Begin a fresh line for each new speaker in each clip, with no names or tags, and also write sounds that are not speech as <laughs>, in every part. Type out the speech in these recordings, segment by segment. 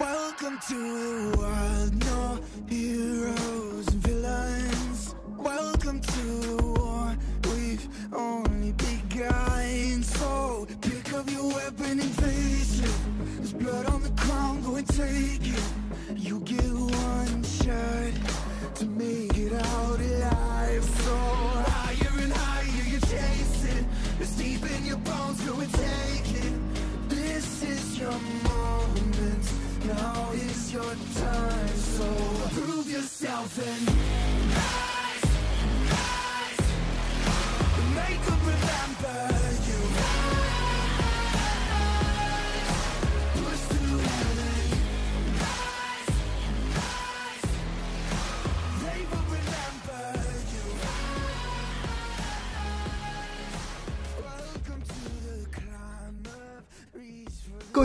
Welcome to the world, no heroes and villains. Welcome to the war, we've only begun. So pick up your weapon and face it. There's blood on the ground, go and take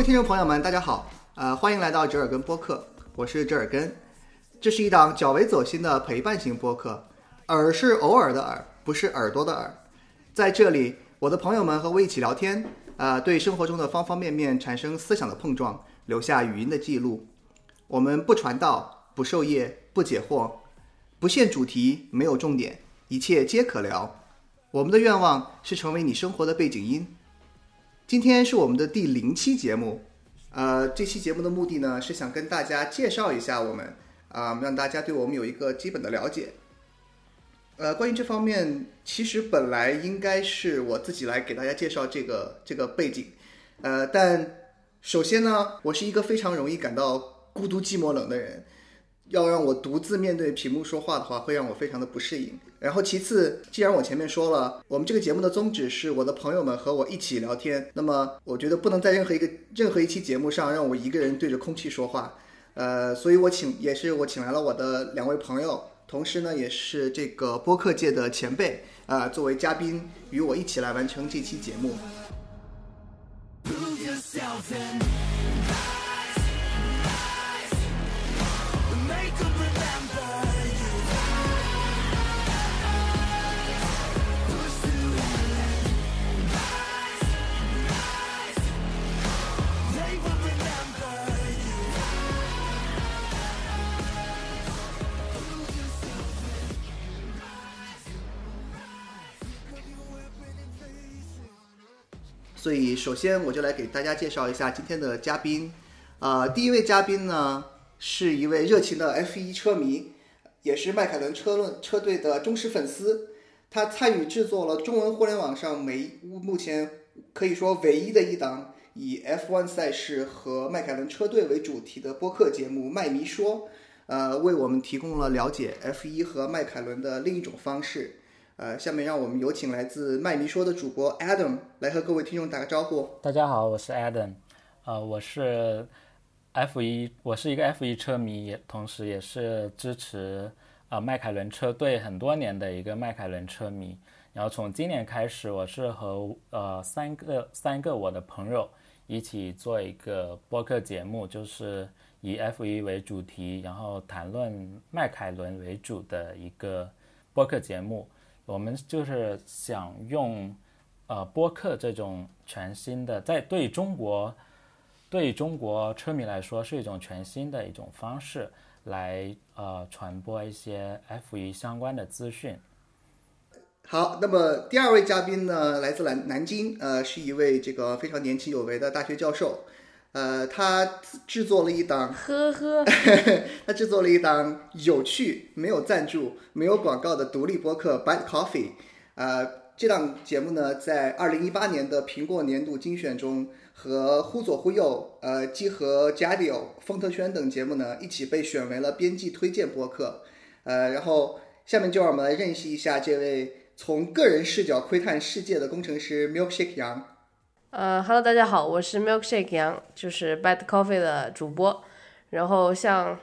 听众朋友们，大家好，呃，欢迎来到折耳根播客，我是折耳根。这是一档较为走心的陪伴型播客，耳是偶尔的耳，不是耳朵的耳。在这里，我的朋友们和我一起聊天，呃，对生活中的方方面面产生思想的碰撞，留下语音的记录。我们不传道，不授业，不解惑，不限主题，没有重点，一切皆可聊。我们的愿望是成为你生活的背景音。今天是我们的第零期节目，呃，这期节目的目的呢是想跟大家介绍一下我们，啊、让大家对我们有一个基本的了解。呃，关于这方面，其实本来应该是我自己来给大家介绍这个这个背景，呃，但首先呢，我是一个非常容易感到孤独、寂寞、冷的人，要让我独自面对屏幕说话的话，会让我非常的不适应。然后其次，既然我前面说了，我们这个节目的宗旨是我的朋友们和我一起聊天，那么我觉得不能在任何一个任何一期节目上让我一个人对着空气说话，呃，所以我请也是我请来了我的两位朋友，同时呢也是这个播客界的前辈，啊、作为嘉宾与我一起来完成这期节目。所以，首先我就来给大家介绍一下今天的嘉宾。呃，第一位嘉宾呢是一位热情的 F1 车迷，也是迈凯伦车论车队的忠实粉丝。他参与制作了中文互联网上每目前可以说唯一的一档以 F1 赛事和迈凯伦车队为主题的播客节目《麦迷说》，呃，为我们提供了了解 F1 和迈凯伦的另一种方式。呃，下面让我们有请来自麦迷说的主播 Adam 来和各位听众打个招呼。
大家好，我是 Adam，呃，我是 F 一，我是一个 F 一车迷，也同时也是支持、呃迈凯伦车队很多年的一个迈凯伦车迷。然后从今年开始，我是和呃三个三个我的朋友一起做一个播客节目，就是以 F 一为主题，然后谈论迈凯伦为主的一个播客节目。我们就是想用呃播客这种全新的，在对中国对中国车迷来说是一种全新的一种方式来呃传播一些 F 一相关的资讯。
好，那么第二位嘉宾呢，来自南南京，呃，是一位这个非常年轻有为的大学教授，呃，他制作了一档，
呵呵，<laughs>
他制作了一档有趣、没有赞助、没有广告的独立播客《Bad Coffee》，呃，这档节目呢，在二零一八年的苹果年度精选中，和忽左忽右、呃，基和 Jadio、风特圈等节目呢，一起被选为了编辑推荐播客，呃，然后下面就让我们来认识一下这位从个人视角窥探世界的工程师 Milkshake 杨。
呃，Hello，大家好，我是 Milkshake 杨，就是 Bad Coffee 的主播。然后像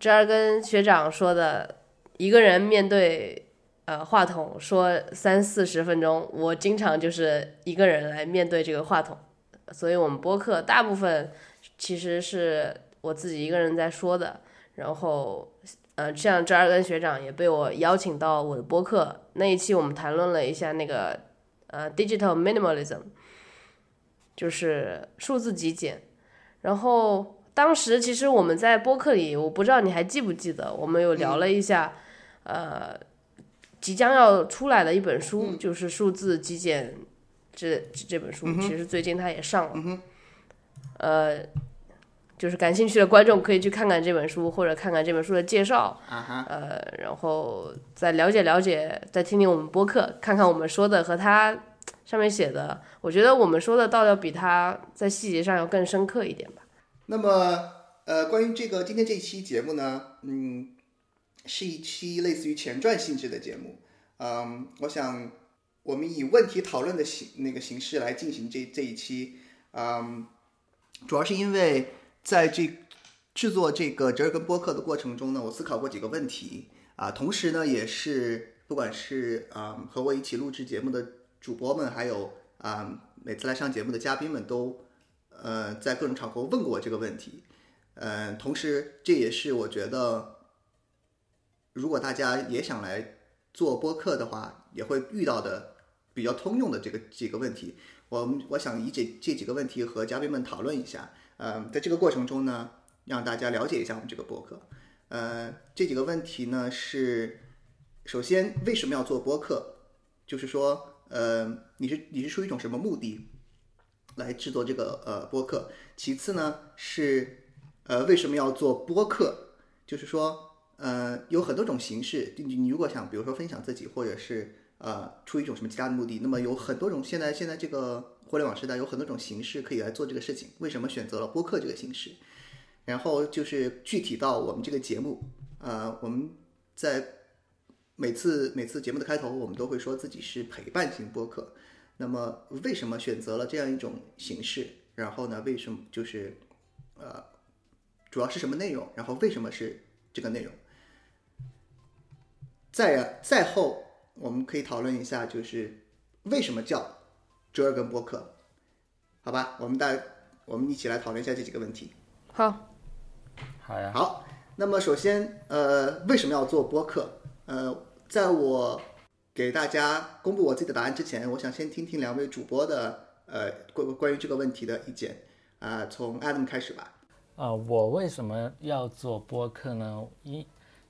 这儿跟学长说的，一个人面对呃话筒说三四十分钟，我经常就是一个人来面对这个话筒，所以我们播客大部分其实是我自己一个人在说的，然后呃，像折耳根学长也被我邀请到我的播客那一期，我们谈论了一下那个呃 digital minimalism，就是数字极简。然后当时其实我们在播客里，我不知道你还记不记得，我们有聊了一下，呃，即将要出来的一本书，就是《数字极简》这这本书，其实最近它也上了，呃。就是感兴趣的观众可以去看看这本书，或者看看这本书的介绍，呃，然后再了解了解，再听听我们播客，看看我们说的和他上面写的，我觉得我们说的倒要比他在细节上要更深刻一点吧。
那么，呃，关于这个今天这一期节目呢，嗯，是一期类似于前传性质的节目，嗯，我想我们以问题讨论的形那个形式来进行这这一期，嗯，主要是因为。在这制作这个折耳根播客的过程中呢，我思考过几个问题啊，同时呢，也是不管是啊和我一起录制节目的主播们，还有啊每次来上节目的嘉宾们都呃在各种场合问过我这个问题，嗯，同时这也是我觉得如果大家也想来做播客的话，也会遇到的比较通用的这个几个问题，我我想以这这几个问题和嘉宾们讨论一下。呃，在这个过程中呢，让大家了解一下我们这个播客。呃，这几个问题呢是：首先，为什么要做播客？就是说，呃，你是你是出于一种什么目的来制作这个呃播客？其次呢是，呃，为什么要做播客？就是说，呃，有很多种形式。你你如果想，比如说分享自己，或者是呃出于一种什么其他的目的，那么有很多种。现在现在这个。互联网时代有很多种形式可以来做这个事情，为什么选择了播客这个形式？然后就是具体到我们这个节目，呃，我们在每次每次节目的开头，我们都会说自己是陪伴型播客。那么为什么选择了这样一种形式？然后呢，为什么就是呃，主要是什么内容？然后为什么是这个内容？再再后，我们可以讨论一下，就是为什么叫。折耳根播客，好吧，我们大我们一起来讨论一下这几个问题。
好，
好呀。
好，那么首先，呃，为什么要做播客？呃，在我给大家公布我自己的答案之前，我想先听听两位主播的呃关关于这个问题的意见。啊，从 Adam 开始吧。
啊，我为什么要做播客呢？一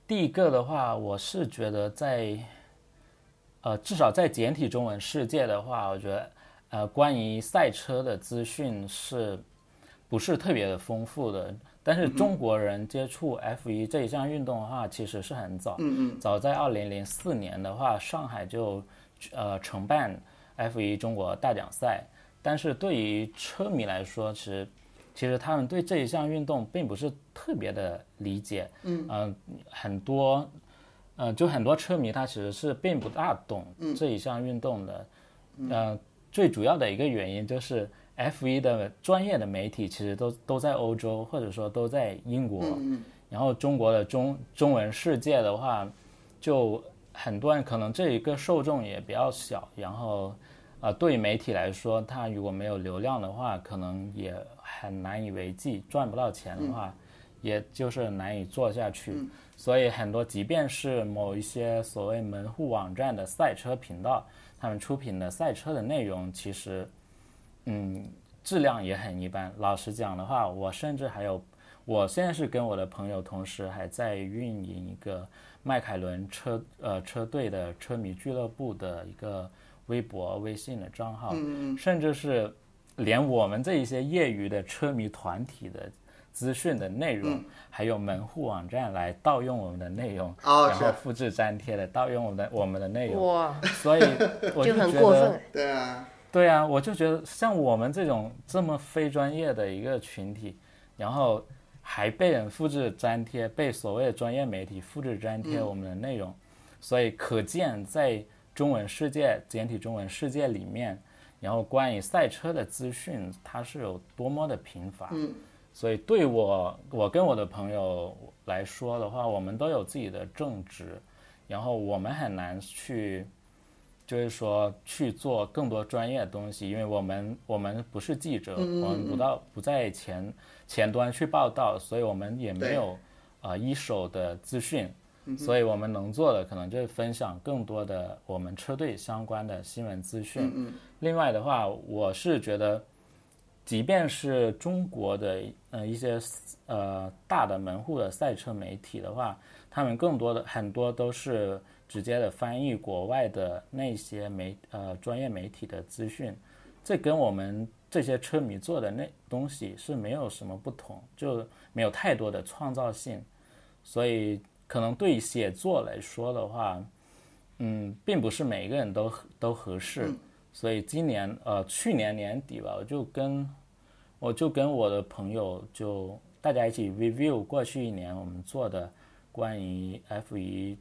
第一个的话，我是觉得在呃，至少在简体中文世界的话，我觉得。呃，关于赛车的资讯是，不是特别的丰富的？但是中国人接触 F1 这一项运动的话，其实是很早。
嗯嗯。
早在二零零四年的话，上海就呃承办 F1 中国大奖赛。但是对于车迷来说，其实其实他们对这一项运动并不是特别的理解。
嗯。
呃，很多呃，就很多车迷他其实是并不大懂这一项运动的。嗯。最主要的一个原因就是 F1 的专业的媒体其实都都在欧洲，或者说都在英国。然后中国的中中文世界的话，就很多人可能这一个受众也比较小。然后，呃，对于媒体来说，它如果没有流量的话，可能也很难以为继，赚不到钱的话，也就是难以做下去。所以很多，即便是某一些所谓门户网站的赛车频道。他们出品的赛车的内容其实，嗯，质量也很一般。老实讲的话，我甚至还有，我现在是跟我的朋友同时还在运营一个迈凯伦车呃车队的车迷俱乐部的一个微博、微信的账号，甚至是连我们这一些业余的车迷团体的。资讯的内容，还有门户网站来盗用我们的内容，然后复制粘贴的盗用我们的我们的内容，
哇！
所以我就
很过分。
对啊，
对啊，我就觉得像我们这种这么非专业的一个群体，然后还被人复制粘贴，被所谓的专业媒体复制粘贴我们的内容，所以可见在中文世界、简体中文世界里面，然后关于赛车的资讯它是有多么的贫乏。
嗯。
所以对我，我跟我的朋友来说的话，我们都有自己的正职，然后我们很难去，就是说去做更多专业的东西，因为我们我们不是记者，我们不到不在前前端去报道，所以我们也没有啊一手的资讯，所以我们能做的可能就是分享更多的我们车队相关的新闻资讯。另外的话，我是觉得，即便是中国的呃一些呃大的门户的赛车媒体的话，他们更多的很多都是直接的翻译国外的那些媒呃专业媒体的资讯，这跟我们这些车迷做的那东西是没有什么不同，就没有太多的创造性，所以可能对写作来说的话，嗯，并不是每一个人都都合适，所以今年呃去年年底吧，我就跟我就跟我的朋友就大家一起 review 过去一年我们做的关于 F 一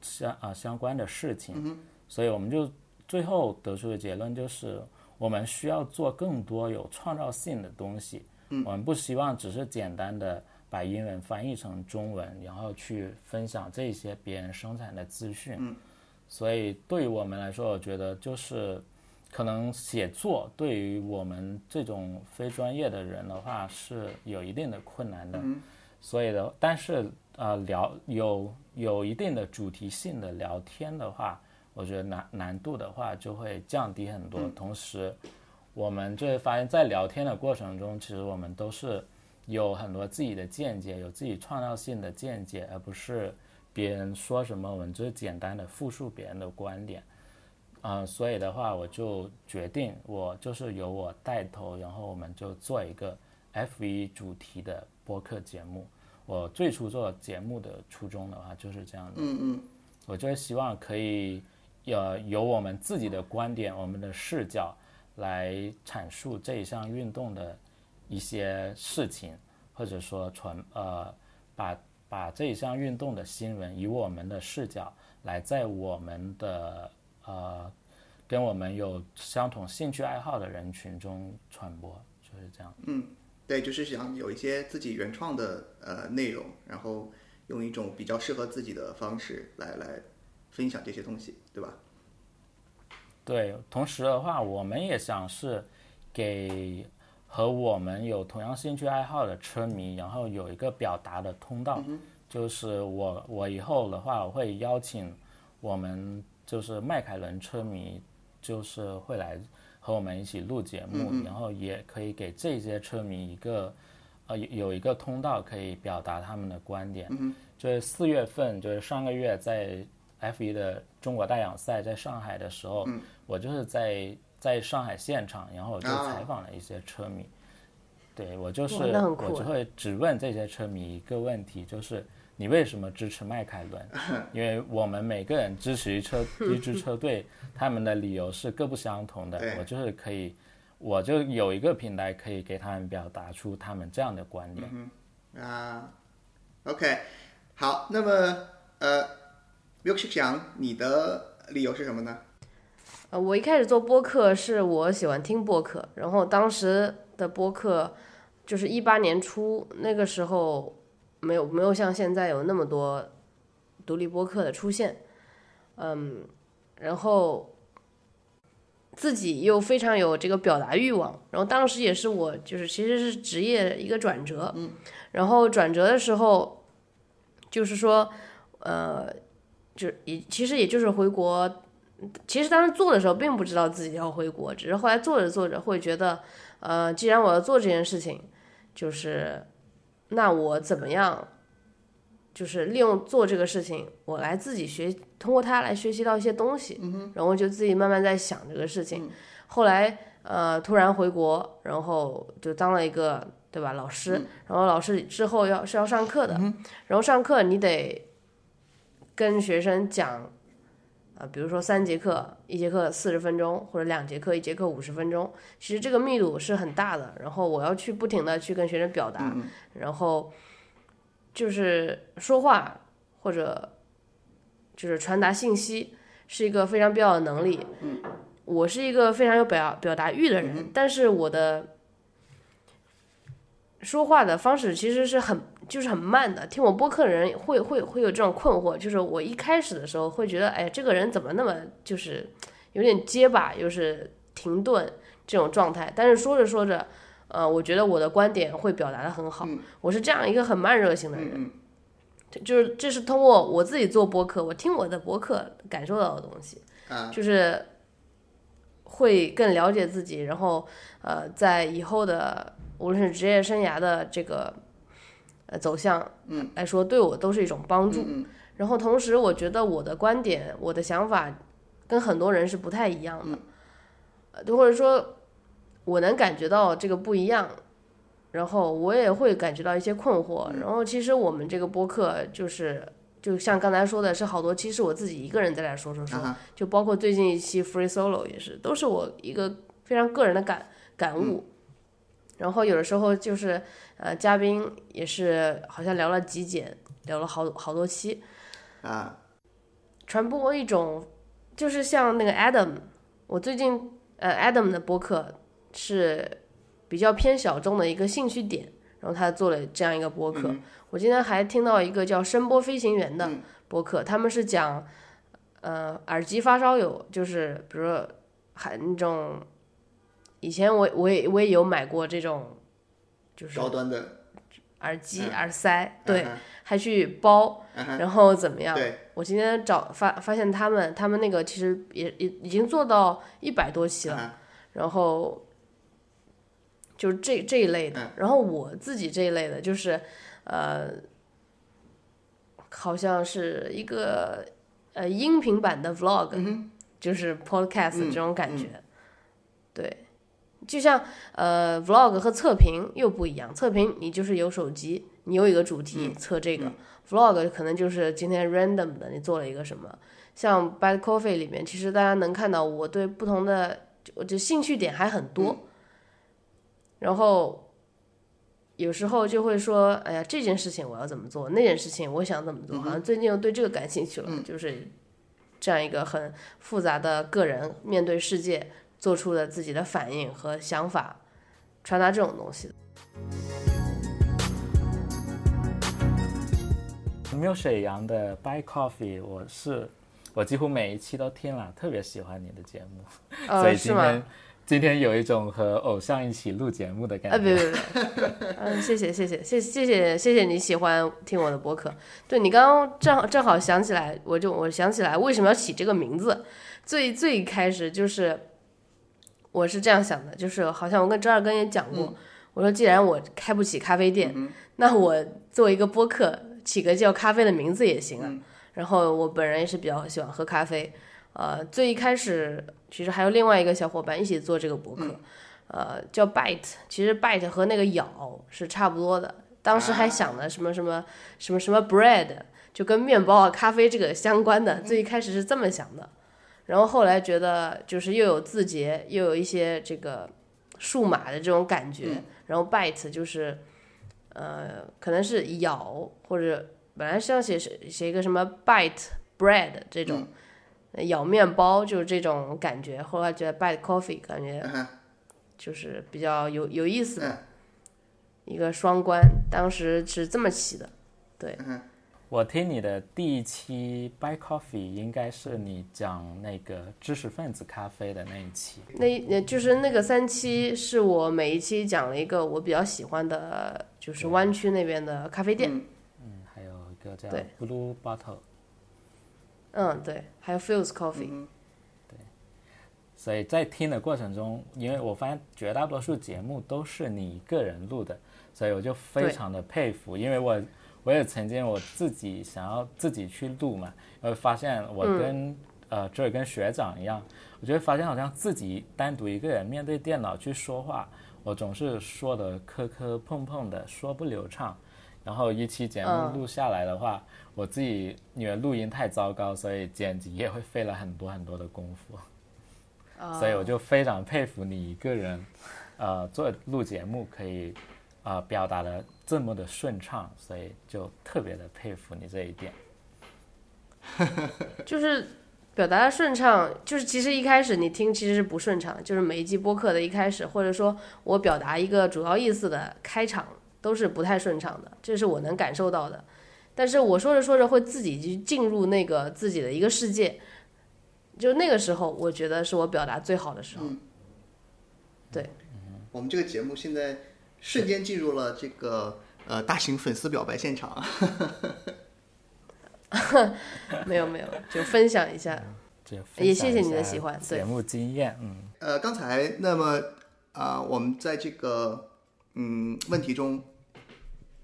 相啊相关的事情，所以我们就最后得出的结论就是，我们需要做更多有创造性的东西。我们不希望只是简单的把英文翻译成中文，然后去分享这些别人生产的资讯。所以对于我们来说，我觉得就是可能写作对于我们这种非专业的人的话是有一定的困难的。所以的，但是呃聊有有一定的主题性的聊天的话，我觉得难难度的话就会降低很多。同时，我们就会发现，在聊天的过程中，其实我们都是有很多自己的见解，有自己创造性的见解，而不是别人说什么，我们就是简单的复述别人的观点。啊、所以的话，我就决定，我就是由我带头，然后我们就做一个 F 1主题的播客节目。我最初做节目的初衷的话就是这样的，
嗯嗯
我就是希望可以，呃，有我们自己的观点、我们的视角来阐述这一项运动的一些事情，或者说传呃，把把这一项运动的新闻以我们的视角来在我们的呃跟我们有相同兴趣爱好的人群中传播，就是这样。
嗯，对，就是想有一些自己原创的呃内容，然后用一种比较适合自己的方式来来分享这些东西，对吧？
对，同时的话，我们也想是给和我们有同样兴趣爱好的车迷，然后有一个表达的通道。就是我我以后的话，我会邀请我们就是迈凯伦车迷，就是会来和我们一起录节目，然后也可以给这些车迷一个呃有有一个通道可以表达他们的观点。就是四月份，就是上个月在 F 1的中国大奖赛在上海的时候，我就是在在上海现场，然后我就
啊。
采访了一些车迷。对我就是我就会只问这些车迷一个问题，就是你为什么支持迈凯伦？<laughs> 因为我们每个人支持一车 <laughs> 一支车队，他们的理由是各不相同的。我就是可以，我就有一个平台可以给他们表达出他们这样的观点。
啊，OK，好，那么呃，Milkshake 杨，你的理由是什么呢？
呃，我一开始做播客是我喜欢听播客，然后当时的播客就是一八年初那个时候没有没有像现在有那么多独立播客的出现，嗯，然后自己又非常有这个表达欲望，然后当时也是我就是其实是职业一个转折，嗯，然后转折的时候就是说，呃，就也其实也就是回国。其实当时做的时候，并不知道自己要回国，只是后来做着做着会觉得，呃，既然我要做这件事情，就是那我怎么样，就是利用做这个事情，我来自己学，通过它来学习到一些东西，然后就自己慢慢在想这个事情。后来呃，突然回国，然后就当了一个对吧老师，然后老师之后要是要上课的，然后上课你得跟学生讲。啊，比如说三节课，一节课四十分钟，或者两节课，一节课五十分钟，其实这个密度是很大的。然后我要去不停的去跟学生表达，然后就是说话或者就是传达信息，是一个非常必要的能力。我是一个非常有表表达欲的人，但是我的说话的方式其实是很就是很慢的。听我播客的人会会会有这种困惑，就是我一开始的时候会觉得，哎，这个人怎么那么就是有点结巴，又是停顿这种状态。但是说着说着，呃，我觉得我的观点会表达的很好。我是这样一个很慢热型的人。就是这是通过我自己做播客，我听我的播客感受到的东西，
啊
就是会更了解自己，然后呃，在以后的无论是职业生涯的这个呃走向，
嗯，
来说，对我都是一种帮助。
嗯
然后同时，我觉得我的观点、我的想法跟很多人是不太一样的，呃，或者说，我能感觉到这个不一样，然后我也会感觉到一些困惑。然后，其实我们这个播客就是，就像刚才说的，是好多期是我自己一个人在那说说说，
啊
就包括最近一期 Free Solo 也是，都是我一个非常个人的感感悟。然后有的时候就是，呃，嘉宾也是好像聊了极简，聊了好好多期，
啊
传播一种，就是像那个 Adam，我最近呃 Adam 的播客是比较偏小众的一个兴趣点，然后他做了这样一个播客。我今天还听到一个叫声波飞行员的播客，他们是讲呃耳机发烧友，就是比如说还那种，以前我我也我也有买过这种，就是
高端的，
耳机、耳塞，对，
啊
还去包，
哈
然后怎么样？
对，
我今天找发发现他们，他们那个其实也也已经做到一百多期了，
啊
然后就是这这一类的，
嗯。
然后我自己这一类的，就是呃，好像是一个呃音频版的 vlog，、就是 podcast
嗯
这种感觉，对。就像呃，vlog 和测评又不一样。测评你就是有手机，你有一个主题测这个、vlog 可能就是今天 random 的，你做了一个什么。像 Bad Coffee 里面，其实大家能看到我对不同的我就兴趣点还很多，然后有时候就会说，哎呀，这件事情我要怎么做，那件事情我想怎么做，好像最近又对这个感兴趣了，就是这样一个很复杂的个人面对世界做出的自己的反应和想法，传达这种东西。
没有沈阳的 Buy Coffee，我是我几乎每一期都听了，特别喜欢你的节目，所
呃，
以今天？今天有一种和偶像一起录节目的感
啊，
觉。
别别别，嗯，谢谢谢谢谢谢谢谢谢你喜欢听我的播客。对你刚刚正好正好想起来，我就我想起来为什么要起这个名字。最最开始就是我是这样想的，就是好像我跟周二根也讲过，我说既然我开不起咖啡店，那我做一个播客，起个叫咖啡的名字也行啊。然后我本人也是比较喜欢喝咖啡，呃，最一开始其实还有另外一个小伙伴一起做这个博客，呃，叫 Bite，其实 Bite 和那个咬是差不多的。当时还想的什么什么什么什么 bread，就跟面包啊、咖啡这个相关的。最一开始是这么想的，然后后来觉得就是又有字节，又有一些这个数码的这种感觉，然后 Bite 就是呃，可能是咬或者本来是要写写一个什么 bite bread 这种。咬面包就是这种感觉，后来觉得 bite coffee 感觉就是比较有有意思的一个双关，当时是这么起的。对，
我听你的第一期 Buy Coffee 应该是你讲那个知识分子咖啡的那一期。
那那就是那个三期是我每一期讲了一个我比较喜欢的，就是湾区那边的咖啡店。
嗯，还有一个叫
对
Blue Bottle。
嗯，对，还有 Feels Coffee 对。
所以在听的过程中，因为我发现绝大多数节目都是你一个人录的，所以我就非常的佩服，因为我我也曾经我自己想要自己去录嘛，然后发现我跟、呃这跟学长一样，我觉得发现好像自己单独一个人面对电脑去说话，我总是说的磕磕碰碰的，说不流畅。然后一期节目
嗯
录下来的话，我自己因为录音太糟糕，所以剪辑也会费了很多很多的功夫。所以我就非常佩服你一个人，呃，做录节目可以，呃，表达的这么的顺畅，所以就特别的佩服你这一点。<laughs>
就是表达的顺畅，就是其实一开始你听其实是不顺畅，就是每一集播客的一开始，或者说我表达一个主要意思的开场都是不太顺畅的，这是我能感受到的。但是我说着说着会自己去进入那个自己的一个世界，就那个时候我觉得是我表达最好的时候。
对我们这个节目现在瞬间进入了这个呃大型粉丝表白现场。<laughs>
没有没有，就分享一下。
这
也谢谢你的喜欢对
节目经验，嗯，
呃，刚才那么啊、我们在这个嗯问题中，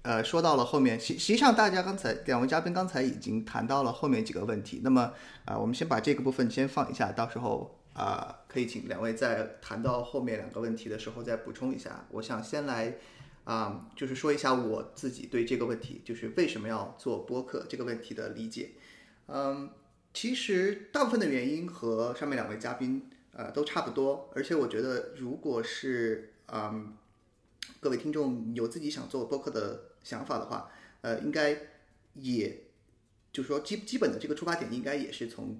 呃，说到了后面，实实际上大家刚才两位嘉宾刚才已经谈到了后面几个问题，那么啊、我们先把这个部分先放一下，到时候啊、可以请两位在谈到后面两个问题的时候再补充一下。我想先来啊、就是说一下我自己对这个问题，就是为什么要做播客这个问题的理解。嗯，其实大部分的原因和上面两位嘉宾呃都差不多，而且我觉得如果是嗯各位听众有自己想做播客的想法的话，呃，应该也就是说基基本的这个出发点应该也是从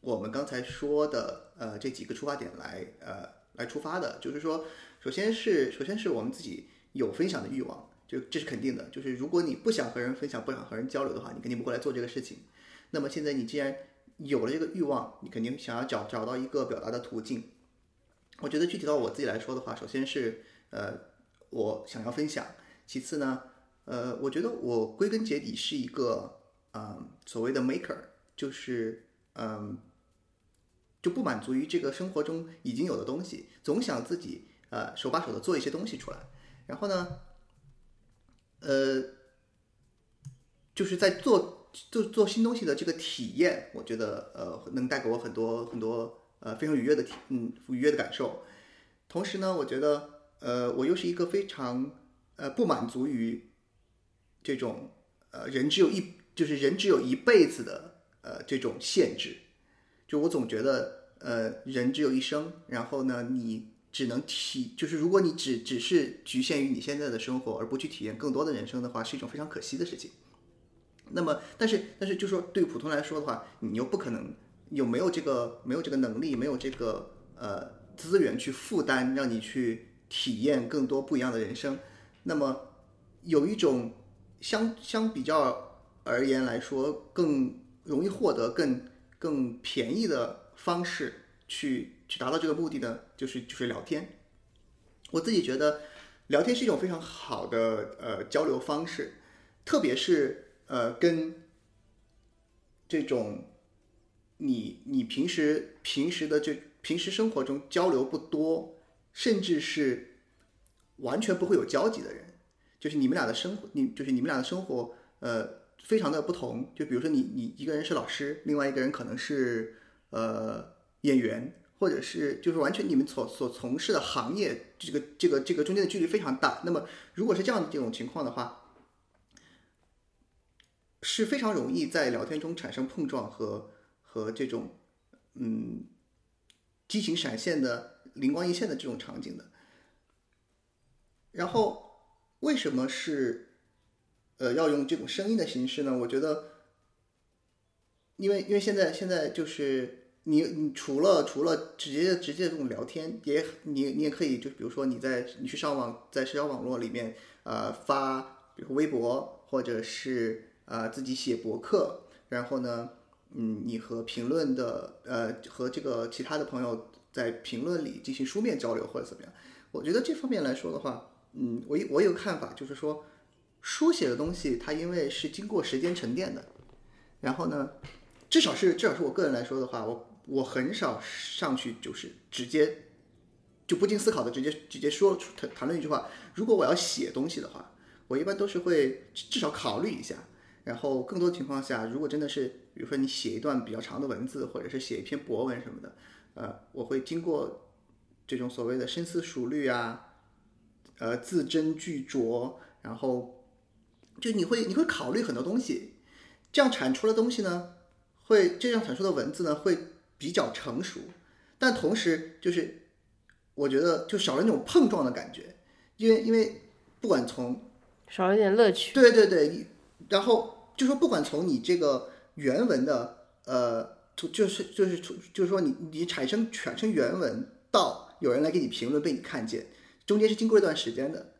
我们刚才说的呃这几个出发点来呃来出发的，就是说，首先是首先是我们自己有分享的欲望，就这是肯定的，就是如果你不想和人分享，不想和人交流的话，你肯定不会来做这个事情。那么现在你既然有了这个欲望，你肯定想要找找到一个表达的途径。我觉得具体到我自己来说的话，首先是呃我想要分享，其次呢，呃我觉得我归根结底是一个嗯、所谓的 maker，就是嗯、就不满足于这个生活中已经有的东西，总想自己呃手把手的做一些东西出来，然后呢，呃就是在做做做新东西的这个体验，我觉得呃能带给我很多很多呃非常愉悦的体嗯愉悦的感受。同时呢，我觉得呃我又是一个非常呃不满足于这种呃人只有一就是人只有一辈子的呃这种限制。就我总觉得呃人只有一生，然后呢你只能体就是如果你只只是局限于你现在的生活，而不去体验更多的人生的话，是一种非常可惜的事情。那么，但是但是，就说对普通来说的话，你又不可能有没有这个没有这个能力，没有这个呃资源去负担，让你去体验更多不一样的人生。那么有一种相相比较而言来说更容易获得、更更便宜的方式去去达到这个目的呢，就是就是聊天。我自己觉得聊天是一种非常好的呃交流方式，特别是呃跟这种你你平时平时的这平时生活中交流不多，甚至是完全不会有交集的人，就是你们俩的生活，你就是你们俩的生活，呃，非常的不同。就比如说你你一个人是老师，另外一个人可能是呃演员，或者是就是完全你们所所从事的行业，这个这个这个中间的距离非常大。那么如果是这样的这种情况的话，是非常容易在聊天中产生碰撞和和这种嗯激情闪现的灵光一现的这种场景的。然后为什么是呃要用这种声音的形式呢？我觉得，因为因为现在现在就是你你除了除了直接直接这种聊天，也你你也可以就比如说你在你去上网在社交网络里面呃发，比如微博或者是呃自己写博客，然后呢，嗯，你和评论的呃和这个其他的朋友在评论里进行书面交流或者怎么样。我觉得这方面来说的话，嗯，我我有看法，就是说，书写的东西它因为是经过时间沉淀的，然后呢，至少是至少是我个人来说的话，我我很少上去就是直接就不经思考的直接直接说出谈谈论一句话。如果我要写东西的话，我一般都是会至少考虑一下，然后更多情况下，如果真的是比如说你写一段比较长的文字，或者是写一篇博文什么的，呃，我会经过这种所谓的深思熟虑啊，呃，字斟句酌，然后就你会你会考虑很多东西，这样产出的东西呢，会这样产出的文字呢会比较成熟，但同时就是我觉得就少了那种碰撞的感觉，因为因为不管从
少了一点乐趣。
对对对，然后就说不管从你这个原文的呃，就就是就是就是说你你产生产生原文到有人来给你评论被你看见，中间是经过一段时间的，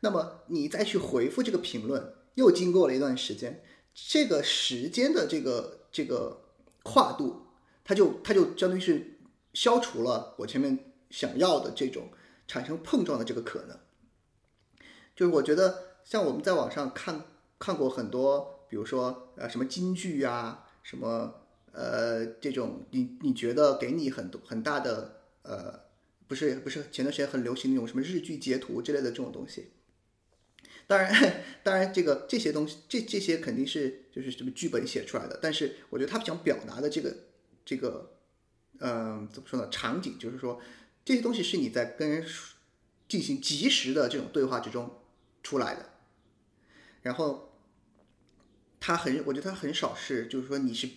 那么你再去回复这个评论，又经过了一段时间，这个时间的这个这个跨度，它就它就相当于是消除了我前面想要的这种产生碰撞的这个可能。就是我觉得像我们在网上看看过很多比如说呃什么京剧啊，什么呃这种你你觉得给你很多很大的呃不是不是前段时间很流行那种什么日剧截图之类的这种东西。当然，当然，这个这些东西，这这些肯定是就是什么剧本写出来的。但是，我觉得他想表达的这个这个，嗯、怎么说呢？场景就是说，这些东西是你在跟人进行及时的这种对话之中出来的。然后，他很，我觉得他很少是，就是说你是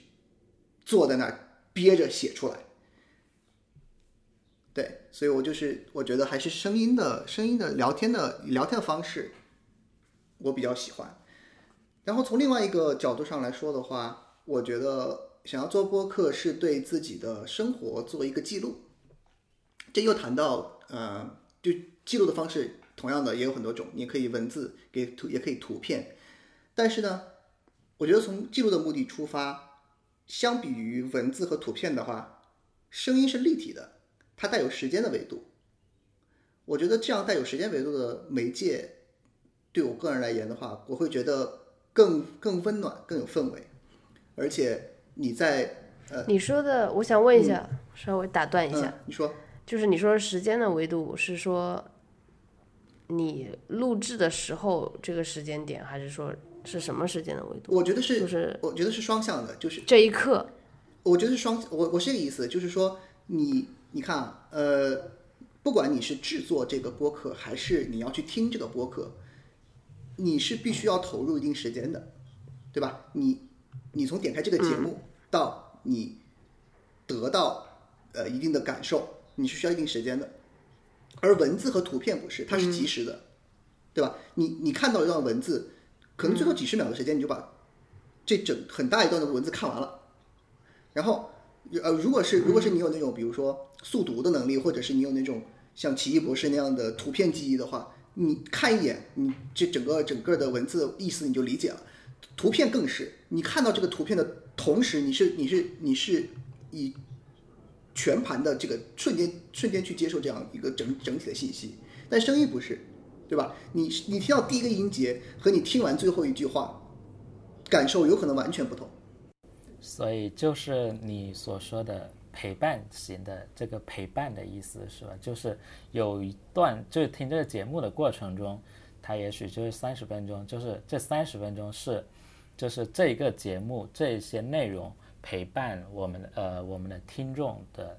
坐在那儿憋着写出来。对，所以我就是我觉得还是声音的声音的聊天的聊天的方式，我比较喜欢。然后从另外一个角度上来说的话，我觉得想要做播客是对自己的生活做一个记录。这又谈到呃，就记录的方式，同样的也有很多种，你可以文字，给图也可以图片。但是呢，我觉得从记录的目的出发，相比于文字和图片的话，声音是立体的，它带有时间的维度。我觉得这样带有时间维度的媒介，对我个人来言的话，我会觉得更更温暖，更有氛围。而且你在呃，
你说的，我想问一下，稍微打断一下，
嗯，你说，
就是你说时间的维度是说你录制的时候这个时间点，还是说是什么时间的维度？
我觉得是，
就是
我觉得是双向的，就是
这一刻，
我觉得是双，我我是这个意思，就是说你你看啊，呃，不管你是制作这个播客，还是你要去听这个播客，你是必须要投入一定时间的，对吧？你你从点开这个节目到你得到呃一定的感受，你是需要一定时间的，而文字和图片不是，它是及时的，对吧？你你看到一段文字，可能最多几十秒的时间，你就把这整很大一段的文字看完了。然后，呃，如果是如果是你有那种比如说速读的能力，或者是你有那种像奇异博士那样的图片记忆的话，你看一眼，你这整个整个的文字意思你就理解了。图片更是，你看到这个图片的同时，你是你是你是以全盘的这个瞬间瞬间去接受这样一个整整体的信息，但声音不是，对吧？你你听到第一个音节和你听完最后一句话，感受有可能完全不同。
所以就是你所说的陪伴型的这个陪伴的意思是吧？就是有一段就是听这个节目的过程中，它也许就是三十分钟，就是这三十分钟是就是这个节目这些内容陪伴我们呃我们的听众的，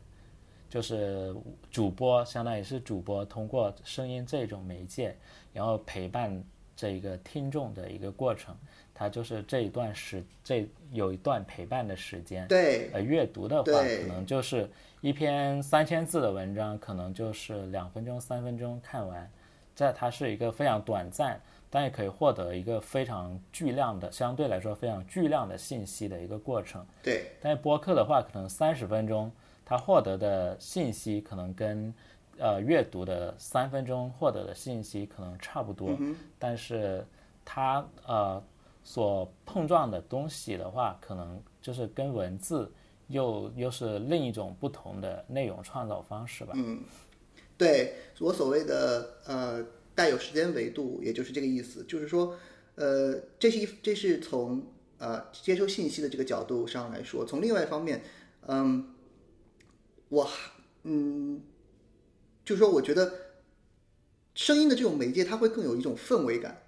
就是主播相当于是主播通过声音这种媒介，然后陪伴这个听众的一个过程。它就是这一段时，这有一段陪伴的时间。
对，
呃，阅读的话，可能就是一篇三千字的文章，可能就是两分钟、三分钟看完。这它是一个非常短暂，但也可以获得一个非常巨量的，相对来说非常巨量的信息的一个过程。
对，
但是播客的话，可能三十分钟，它获得的信息可能跟呃阅读的三分钟获得的信息可能差不多，但是它呃所碰撞的东西的话，可能就是跟文字又又是另一种不同的内容创造方式吧。
嗯对我所谓的呃带有时间维度，也就是这个意思，就是说，呃，这是一这是从呃接收信息的这个角度上来说，从另外一方面，嗯，我嗯，就是说，我觉得声音的这种媒介，它会更有一种氛围感，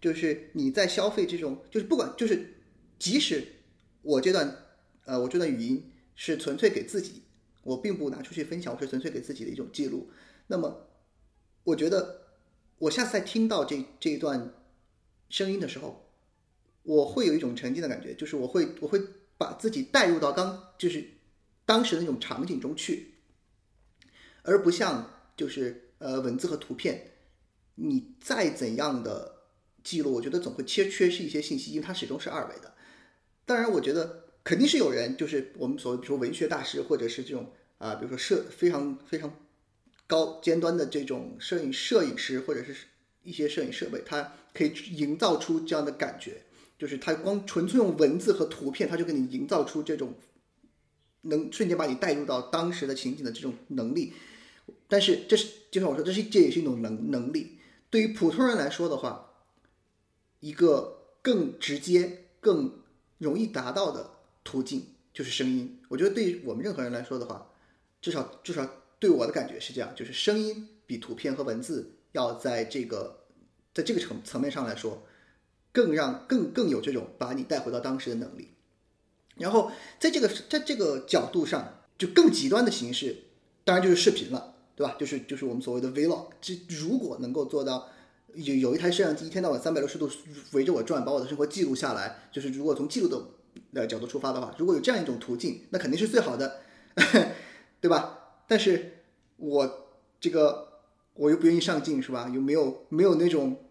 就是你在消费这种，就是不管就是即使我这段呃我这段语音是纯粹给自己，我并不拿出去分享，我是纯粹给自己的一种记录。那么，我觉得我下次再听到这这一段声音的时候，我会有一种沉浸的感觉，就是我会我会把自己带入到刚就是当时的那种场景中去，而不像就是呃文字和图片，你再怎样的记录，我觉得总会缺缺失一些信息，因为它始终是二维的。当然，我觉得肯定是有人，就是我们所谓比如说文学大师，或者是这种啊、比如说摄非常非常高尖端的这种摄影摄影师，或者是一些摄影设备，它可以营造出这样的感觉，就是它光纯粹用文字和图片，它就给你营造出这种能瞬间把你带入到当时的情景的这种能力。但是这是就像我说，这是这也是一种能能力。对于普通人来说的话，一个更直接、更容易达到的途径就是声音。我觉得对于我们任何人来说的话，至少至少对我的感觉是这样，就是声音比图片和文字要在这个在这个层层面上来说，更让更更有这种把你带回到当时的能力。然后在这个在这个角度上，就更极端的形式，当然就是视频了，对吧？就是就是我们所谓的 vlog。这如果能够做到有有一台摄像机一天到晚三百六十度围着我转，把我的生活记录下来，就是如果从记录的呃角度出发的话，如果有这样一种途径，那肯定是最好的，<laughs> 对吧？但是我这个我又不愿意上镜，是吧？又没有没有那种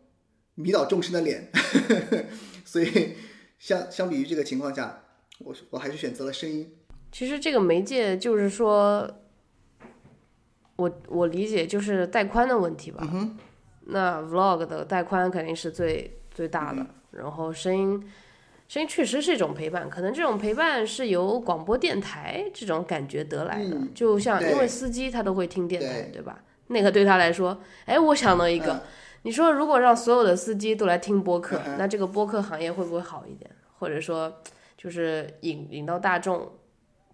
迷倒众生的脸，<laughs> 所以相相比于这个情况下。我我还是选择了声音。
其实这个媒介就是说，我我理解就是带宽的问题吧。那 vlog 的带宽肯定是最最大的，然后声音声音确实是一种陪伴，可能这种陪伴是由广播电台这种感觉得来的。就像因为司机他都会听电台，对吧？那个对他来说，哎，我想到一个，你说如果让所有的司机都来听播客，那这个播客行业会不会好一点？或者说？就是引引到大众，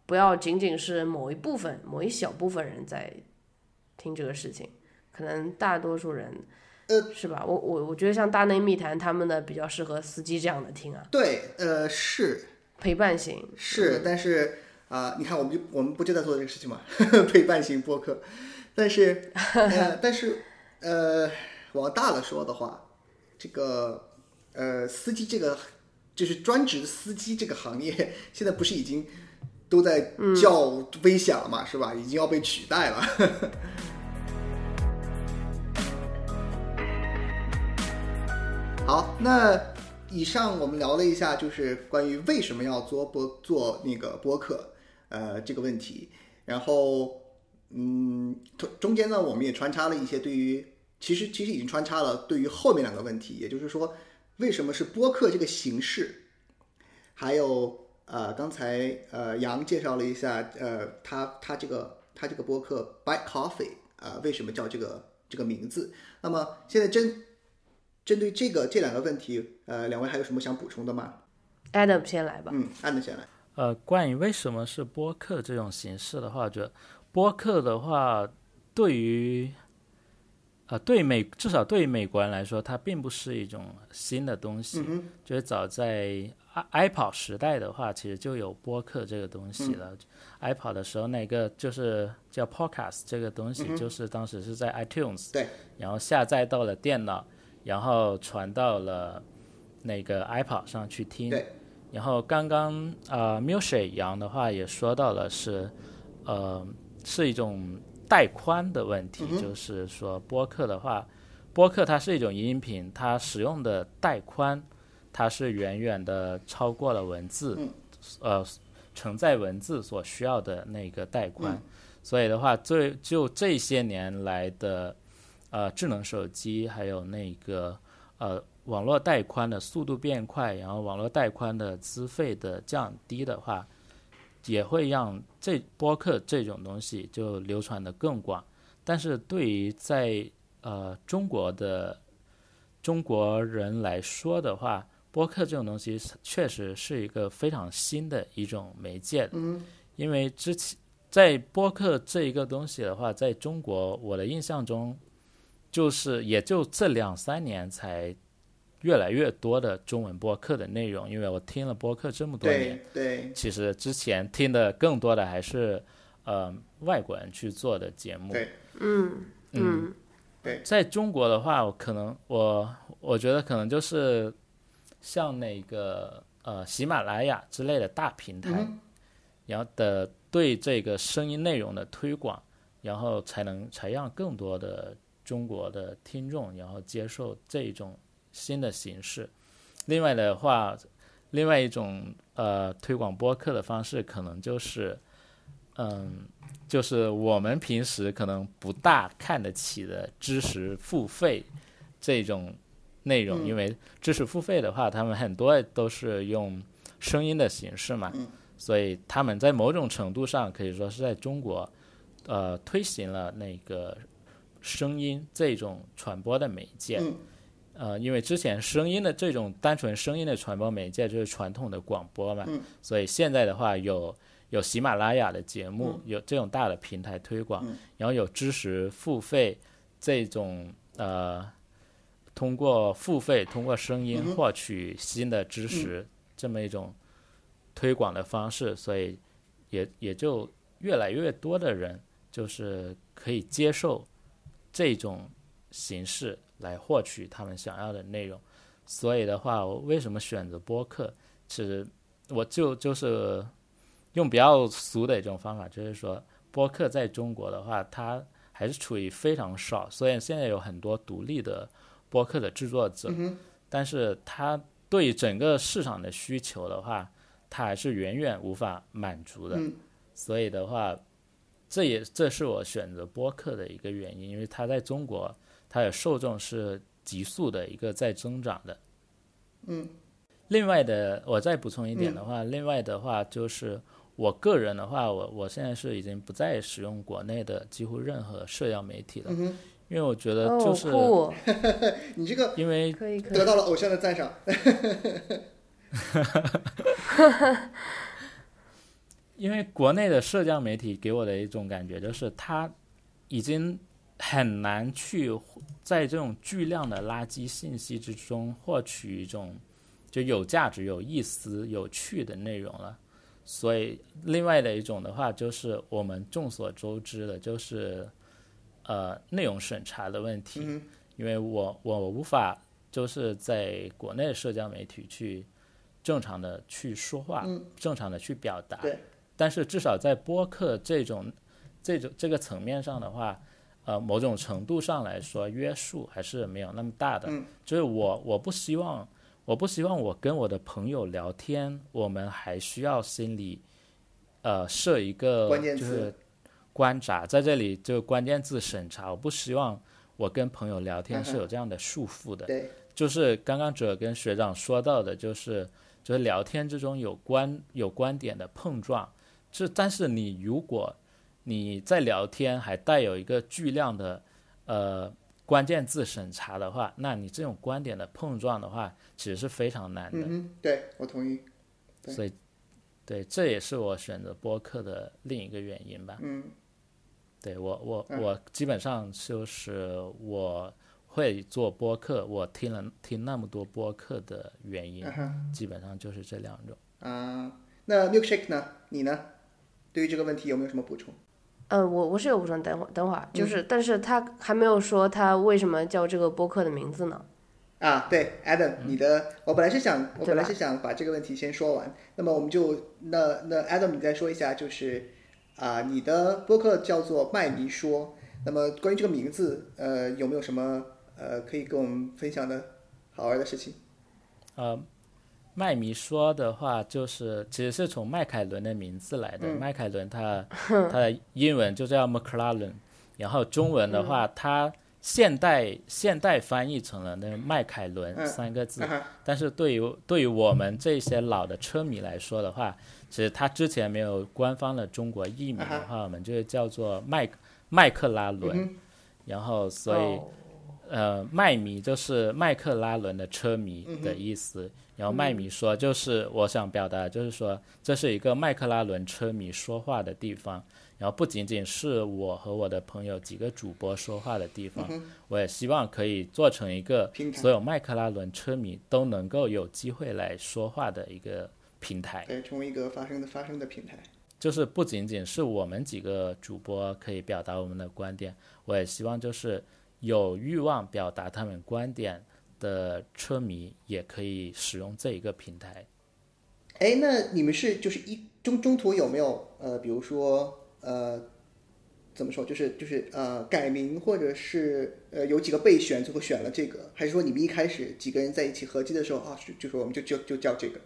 不要仅仅是某一部分、某一小部分人在听这个事情，可能大多数人，
呃，
是吧？我我我觉得像大内密谈他们的比较适合司机这样的听啊。
对，呃，是
陪伴型，
是，但是啊，你看，我们就我们不就在做这个事情吗，<laughs> 陪伴型播客，但是，呃，但是，呃，往大了说的话，这个，呃，司机这个。就是专职司机这个行业，现在不是已经都在叫危险了嘛，是吧？已经要被取代了。好，那以上我们聊了一下，就是关于为什么要做播做那个播客，呃，这个问题。然后，嗯，中间呢，我们也穿插了一些对于，其实其实已经穿插了对于后面两个问题，也就是说。为什么是播客这个形式？还有呃，刚才呃杨介绍了一下，呃，他他这个他这个播客 By Coffee 啊，为什么叫这个这个名字？那么现在真针对这个这两个问题，呃，两位还有什么想补充的吗
？Adam 先来吧。
嗯，Adam 先来。
呃，关于为什么是播客这种形式的话，我觉得播客的话对于啊，对美至少对于美国人来说，它并不是一种新的东西。就是早在 i iPod 时代的话，其实就有播客这个东西了。iPod 的时候，那个就是叫 Podcast 这个东西，就是当时是在 iTunes，
对，
然后下载到了电脑，然后传到了那个 iPod 上去听。然后刚刚啊 m u s i c 杨的话也说到了，是呃是一种。带宽的问题，就是说播客的话，播客它是一种音频，它使用的带宽，它是远远的超过了文字，呃，承载文字所需要的那个带宽。所以的话，最就这些年来的，呃，智能手机还有那个呃网络带宽的速度变快，然后网络带宽的资费的降低的话。也会让这播客这种东西就流传的更广，但是对于在呃中国的中国人来说的话，播客这种东西确实是一个非常新的一种媒介。
嗯，
因为之前在播客这一个东西的话，在中国我的印象中，就是也就这两三年才。越来越多的中文播客的内容，因为我听了播客这么多年，
对，
其实之前听的更多的还是，呃，外国人去做的节目，
对，
嗯
嗯，
对，
在中国的话，我可能我我觉得可能就是像那个呃喜马拉雅之类的大平台，然后的对这个声音内容的推广，然后才能才让更多的中国的听众然后接受这种。新的形式，另外的话，另外一种呃推广播客的方式，可能就是，嗯，就是我们平时可能不大看得起的知识付费这种内容，因为知识付费的话，他们很多都是用声音的形式嘛，所以他们在某种程度上可以说是在中国，呃，推行了那个声音这种传播的媒介。呃，因为之前声音的这种单纯声音的传播媒介就是传统的广播嘛，
嗯。
所以现在的话有有喜马拉雅的节目，有这种大的平台推广，
嗯。
然后有知识付费这种呃，通过付费通过声音
嗯
获取新的知识、这么一种推广的方式，所以也也就越来越多的人就是可以接受这种形式来获取他们想要的内容。所以的话，我为什么选择播客？其实我就就是用比较俗的一种方法，就是说播客在中国的话，它还是处于非常少。所以现在有很多独立的播客的制作者，但是它对于整个市场的需求的话，它还是远远无法满足的。
嗯
所以的话，这也这是我选择播客的一个原因，因为它在中国，它的受众是急速的一个在增长的。
嗯。
另外的，我再补充一点的话，另外的话就是我个人的话，我我现在是已经不再使用国内的几乎任何社交媒体了，因为我觉得就
哦，
是、
酷，
你这个
因为
可以
得。到了偶像的赞赏。<laughs> <laughs>
因为国内的社交媒体给我的一种感觉就是，它已经很难去在这种巨量的垃圾信息之中获取一种就有价值、有意思、有趣的内容了。所以，另外的一种的话，就是我们众所周知的，就是呃内容审查的问题。
嗯
因为我我无法就是在国内的社交媒体去正常的去说话，
嗯
正常的去表达。
对。
但是至少在播客这种这种这个层面上的话，呃，某种程度上来说，约束还是没有那么大的。
嗯
就是我我不希望我不希望我跟我的朋友聊天，我们还需要心里呃设一个
关键字
就是关闸，在这里就关键字审查，我不希望我跟朋友聊天是有这样的束缚的。
对，
就是刚刚哲跟学长说到的，就是就是聊天之中有观有观点的碰撞，这但是你如果你在聊天还带有一个巨量的呃关键字审查的话，那你这种观点的碰撞的话，其实是非常难的。
嗯哼，对我同意。
所以，对，这也是我选择播客的另一个原因吧。
嗯
对我我
嗯
我基本上就是我会做播客，我听了听那么多播客的原因，基本上就是这两种。
啊，那 milkshake 呢？你呢？对于这个问题有没有什么补充？
嗯，我我是有补充，等会儿等会儿，
嗯
就是，但是他还没有说他为什么叫这个播客的名字呢？
啊，对，Adam，你的，我本来是想，我本来是想把这个问题先说完。那么我们就，那那 Adam，你再说一下，就是啊、你的播客叫做麦迷说。那么关于这个名字，呃，有没有什么呃可以跟我们分享的好玩的事情？
呃，麦迷说的话，就是其实是从迈凯伦的名字来的。
嗯。
迈凯伦他 <laughs> 他的英文就叫 McLaren，然后中文的话，它现代现代翻译成了那个迈凯伦
嗯。
三个字。但是对于对于我们这些老的车迷来说的话，其实它之前没有官方的中国译名的话，我们就叫做麦麦克拉伦。
嗯
然后所以、
哦
呃，麦迷就是麦克拉伦的车迷的意思。然后麦迷说，就是我想表达，就是说这是一个麦克拉伦车迷说话的地方。然后不仅仅是我和我的朋友几个主播说话的地方，我也希望可以做成一个
平台
所有麦克拉伦车迷都能够有机会来说话的一个平台。
对，成为一个发声的发声的平台。
就是不仅仅是我们几个主播可以表达我们的观点，我也希望就是有欲望表达他们观点的车迷也可以使用这一个平台。
哎，那你们是就是一中中途有没有呃，比如说呃，怎么说，就是就是呃改名，或者是呃有几个备选，最后选了这个，还是说你们一开始几个人在一起合计的时候啊，就就说我们就就就叫这个？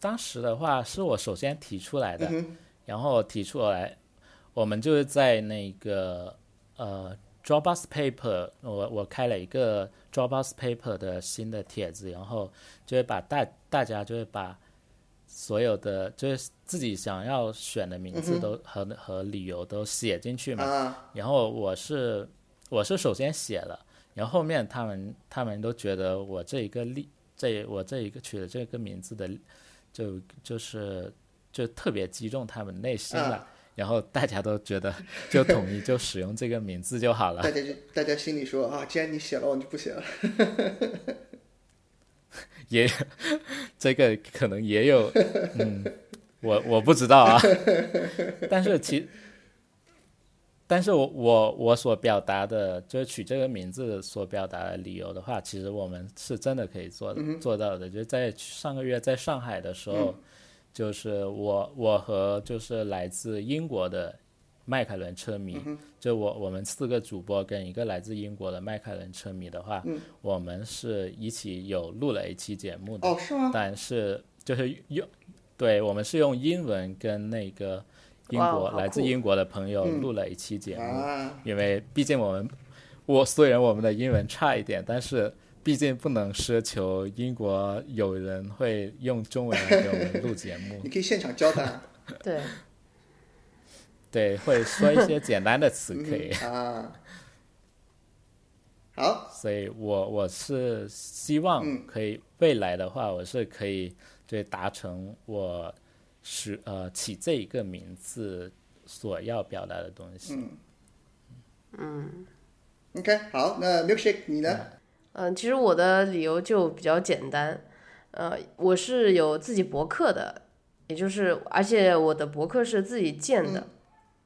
当时的话是我首先提出来的，
嗯
然后提出来，我们就是在那个呃 Dropbox Paper，我我开了一个 Dropbox Paper 的新的帖子，然后就会把大大家就会把所有的就是自己想要选的名字都和、和理由都写进去嘛，
啊，
然后我是我是首先写了，然后后面他们他们都觉得我这一个例这我这一个取的这个名字的，就就是就特别击中他们内心了。
啊
然后大家都觉得就统一就使用这个名字就好了
大。家就大家心里说啊，既然你写了，我就不写了。<laughs>
也这个可能也有，嗯，我我不知道啊，但是其，但是我我我所表达的，就是取这个名字所表达的理由的话，其实我们是真的可以做、做到的。就是在上个月在上海的时候，就是我我和就是来自英国的迈凯伦车迷，就我我们四个主播跟一个来自英国的迈凯伦车迷的话，我们是一起有录了一期节目的。
哦，是吗？
但是就是用，对我们是用英文跟那个英国来自英国的朋友录了一期节目，
啊，
因为毕竟我们我虽然我们的英文差一点，但是毕竟不能奢求英国有人会用中文来给我们录节目 <laughs>
你，可以现场教他 <laughs>
对，
对，会说一些简单的词可以。
啊。好，
所以我我是希望可以、未来的话，我是可以对达成我是呃起这一个名字所要表达的东西。嗯。
嗯 OK，好，那 Milkshake 你呢？
嗯，其实我的理由就比较简单，呃，我是有自己博客的，也就是而且我的博客是自己建的，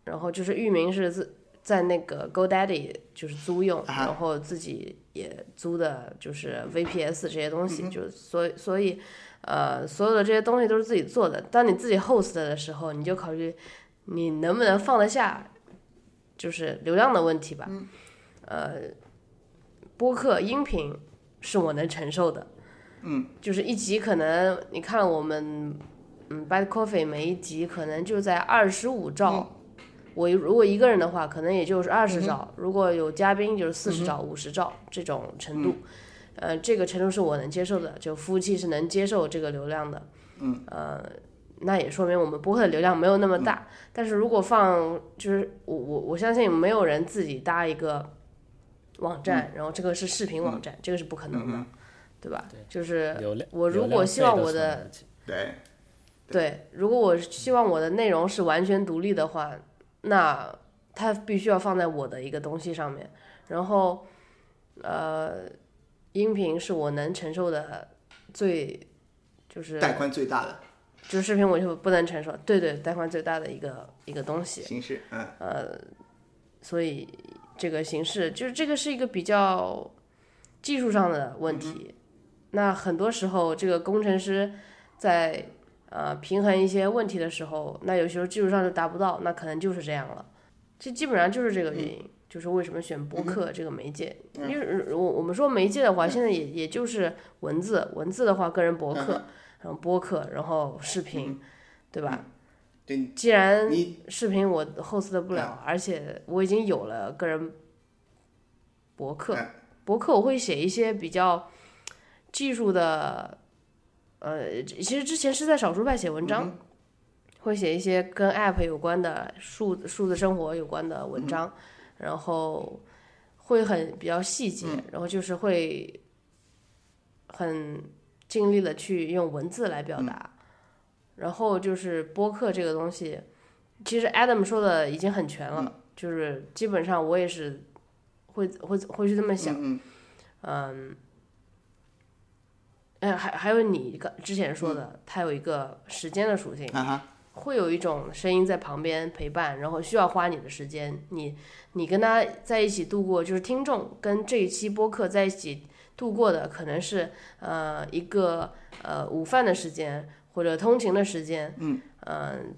然后就是域名是自在那个 GoDaddy 就是租用，
啊
然后自己也租的就是 VPS 这些东西，就所以所以呃所有的这些东西都是自己做的。当你自己 host 的时候，你就考虑你能不能放得下，就是流量的问题吧。呃，播客音频是我能承受的，嗯，就是一集可能你看我们，嗯，Bad Coffee 每一集可能就在二十五兆，我如果一个人的话，可能也就是二十兆，如果有嘉宾就是四十兆、五十兆这种程度，呃，这个程度是我能接受的，就服务器是能接受这个流量的，嗯，呃。那也说明我们播客的流量没有那么大，但是如果放就是我我我相信没有人自己搭一个网站，然后这个是视频网站，这个是不可能的，对吧？就是，我如果希望我的
对，
对，如果我希望我的内容是完全独立的话，那它必须要放在我的一个东西上面，然后呃，音频是我能承受的最就是
带宽最大的。
就是视频我就不能承受，对对，带宽最大的一个一个东西，
形式，嗯，呃
所以这个形式就是这个是一个比较技术上的问题。那很多时候，这个工程师在呃平衡一些问题的时候，那有时候技术上就达不到，那可能就是这样了。这基本上就是这个原因，就是为什么选播客这个媒介。因为我我们说媒介的话，现在也也就是文字，文字的话个人博客，然后播客，然后视频，对吧？
对，
既然
你
视频我 host 的不了，而且我已经有了个人博客
嗯，
博客我会写一些比较技术的，呃，其实之前是在少数派写文章，会写一些跟 app 有关的数数字生活有关的文章，然后会很比较细节，然后就是会很尽力的去用文字来表达。然后就是播客这个东西，其实 Adam 说的已经很全了，就是基本上我也是会会会去这么想，
嗯
嗯，哎，还还有你刚之前说的，它有一个时间的属性，
啊，
会有一种声音在旁边陪伴，然后需要花你的时间，你你跟他在一起度过，就是听众跟这一期播客在一起度过的，可能是呃一个呃午饭的时间或者通勤的时间，嗯，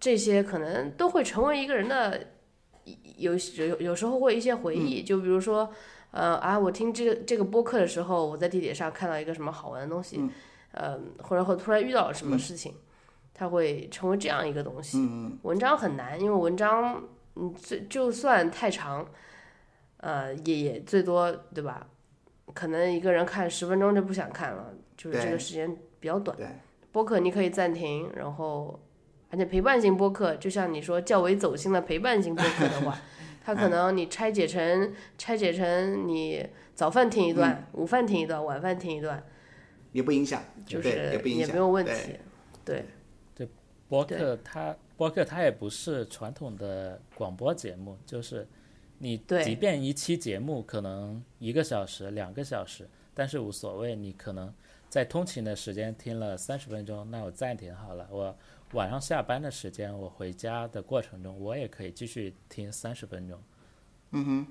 这些可能都会成为一个人的有有有时候会一些回忆，就比如说。呃啊，我听这个这个播客的时候，我在地铁上看到一个什么好玩的东西，呃，或者或突然遇到了什么事情，它会成为这样一个东西。文章很难，因为文章，嗯，最就算太长，呃，也也最多对吧？可能一个人看十分钟就不想看了，就是这个时间比较短。
对，
播客你可以暂停，然后而且陪伴型播客，就像你说较为走心的陪伴型播客的话，<laughs> 它可能你拆解成拆解成你早饭听一段，午饭听一段，晚饭听一段，
也不影响，
就是
也不影响，
没有问题
对。
对，
播客它播客它也不是传统的广播节目，就是你
对
即便一期节目可能一个小时、两个小时，但是无所谓，你可能在通勤的时间听了三十分钟，那我暂停好了，我晚上下班的时间，我回家的过程中，我也可以继续听三十分钟。
嗯哼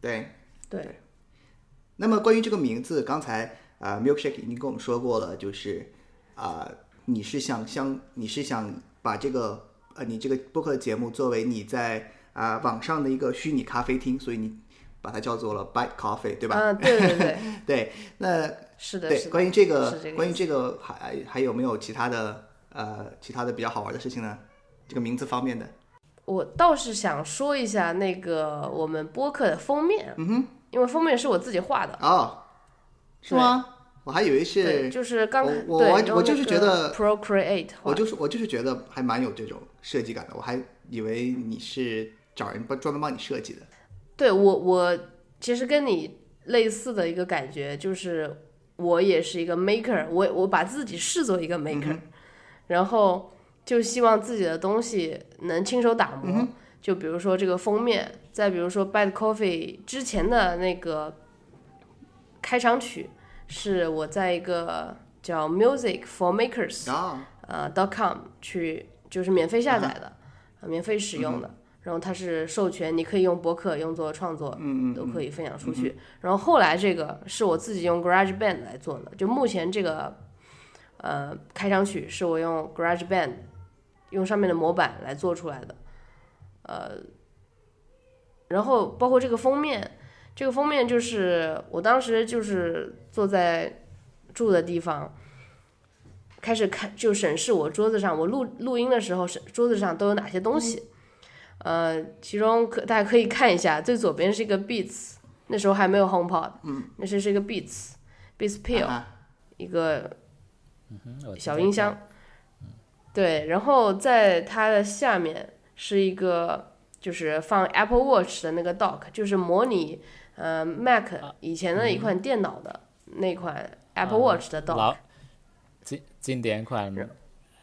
对。
对，
那么关于这个名字，刚才啊、Milkshake 已经跟我们说过了，就是啊、你是想想你是想把这个呃你这个播客节目作为你在啊、网上的一个虚拟咖啡厅，所以你把它叫做了 Bite Coffee，对吧？
嗯，对对对，
对，<laughs> 那
是的，
对
是。
关于这个
这个
关于这个还还有没有其他的呃其他的比较好玩的事情呢？这个名字方面的，
我倒是想说一下那个我们播客的封面，嗯哼，因为封面是我自己画的，
哦，是吗？我还以为，是，
就是刚
我，我就是觉得
Procreate
我就是我就是觉得还蛮有这种设计感的，我还以为你是找人帮专门帮你设计的。
对我我其实跟你类似的一个感觉，就是我也是一个 maker，我我把自己视作一个 maker，、然后就希望自己的东西能亲手打磨。就比如说这个封面，再比如说 Bad Coffee 之前的那个开场曲，是我在一个叫 Music for Makers
啊，
呃 .com 去就是免费下载的，呃免费使用的。然后它是授权，你可以用博客用作创作，
嗯嗯
都可以分享出去。然后后来这个是我自己用 GarageBand 来做的，就目前这个呃开场曲是我用 GarageBand 用上面的模板来做出来的，呃，然后包括这个封面，这个封面就是我当时就是坐在住的地方。开始看就审视我桌子上，我录录音的时候是桌子上都有哪些东西，呃，其中可大家可以看一下，最左边是一个 Beats，那时候还没有 HomePod，嗯，那是是一个 Beats，Beats Pill，、
啊
一个小音箱，对，然后在它的下面是一个就是放 Apple Watch 的那个 dock，就是模拟呃 Mac 以前的一款电脑的那款 Apple Watch 的 dock，、
老经经典款，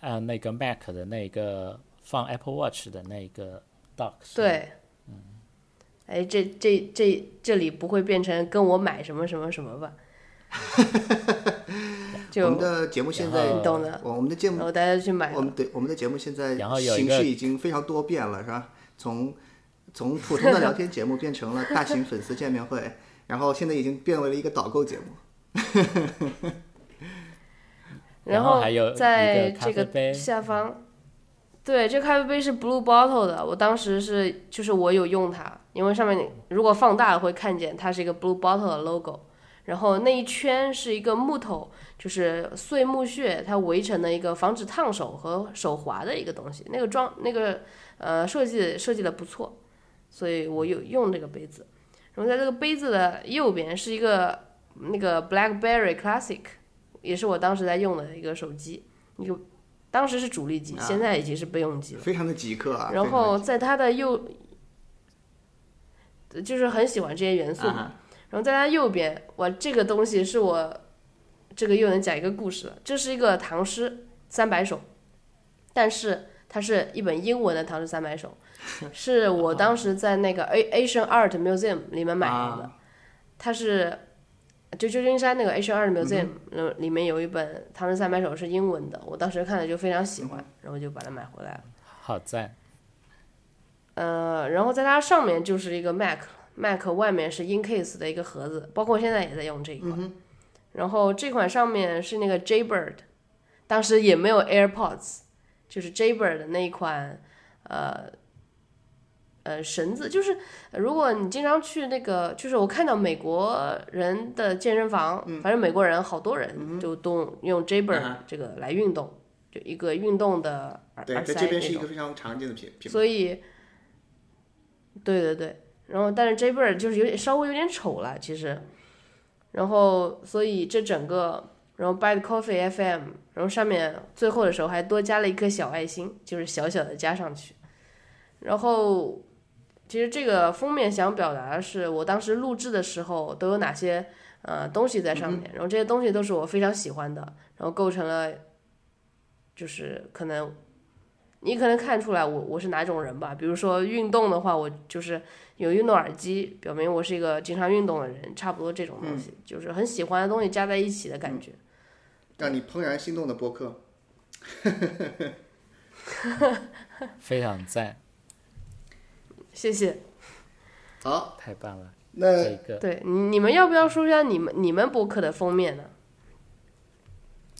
呃，那个 Mac 的那个放 Apple Watch 的那个
对，哎，这这这这里不会变成跟我买什么什么什么吧？<laughs> 就
我们的节目现在
懂的，
我们的节目
然后大家去买。
我们对我们的节目现在形式已经非常多变了，是吧？从从普通的聊天节目变成了大型粉丝见面会，然后现在已经变为了一个导购节目。<laughs>
然后
后
还有
在这个下方，对，这咖啡杯是 Blue Bottle 的，我当时是就是我有用它，因为上面如果放大了会看见它是一个 Blue Bottle 的 logo，然后那一圈是一个木头，就是碎木屑它围成的一个防止烫手和手滑的一个东西，那个装那个呃设计设计的不错，所以我有用这个杯子，然后在这个杯子的右边是一个那个 BlackBerry Classic。也是我当时在用的一个手机，一个当时是主力机，
啊
现在已经是备用机了。
非常的极客啊。
然后在它的右，就是很喜欢这些元素然后在它右边，我，这个东西是我，这个又能讲一个故事了。这是一个唐诗三百首，但是它是一本英文的唐诗三百首，<laughs> 是我当时在那个 A Asian Art Museum 里面买的。
啊
它是就旧金山那个 Asian Art Museum，嗯，里面有一本《唐诗三百首》是英文的，我当时看了就非常喜欢，然后就把它买回来了。
好赞，
呃，然后在它上面就是一个 Mac，Mac 外面是 InCase 的一个盒子，包括现在也在用这一款。然后这款上面是那个 Jaybird，当时也没有 AirPods，就是 Jaybird 的那一款，呃。呃，绳子就是，呃如果你经常去那个，就是我看到美国人的健身房，反正美国人好多人就都用
哼。
这个来运动，就一个运动的耳塞
在这边是一个非常常见的品品牌。
所以，对对对，然后但是 Jaybird 就是有点稍微有点丑了，其实，然后所以这整个，然后 Bad Coffee FM，然后上面最后的时候还多加了一颗小爱心，就是小小的加上去，然后其实这个封面想表达的是我当时录制的时候都有哪些呃东西在上面，然后这些东西都是我非常喜欢的，然后构成了就是可能你可能看出来我我是哪种人吧。比如说运动的话，我就是有运动耳机，表明我是一个经常运动的人，差不多这种东西，就是很喜欢的东西加在一起的感觉。
让你怦然心动的播客。<laughs>
非常赞，
谢谢。
好，
太棒了，
那
这个。
对，你你们要不要说一下你们你们博客的封面呢？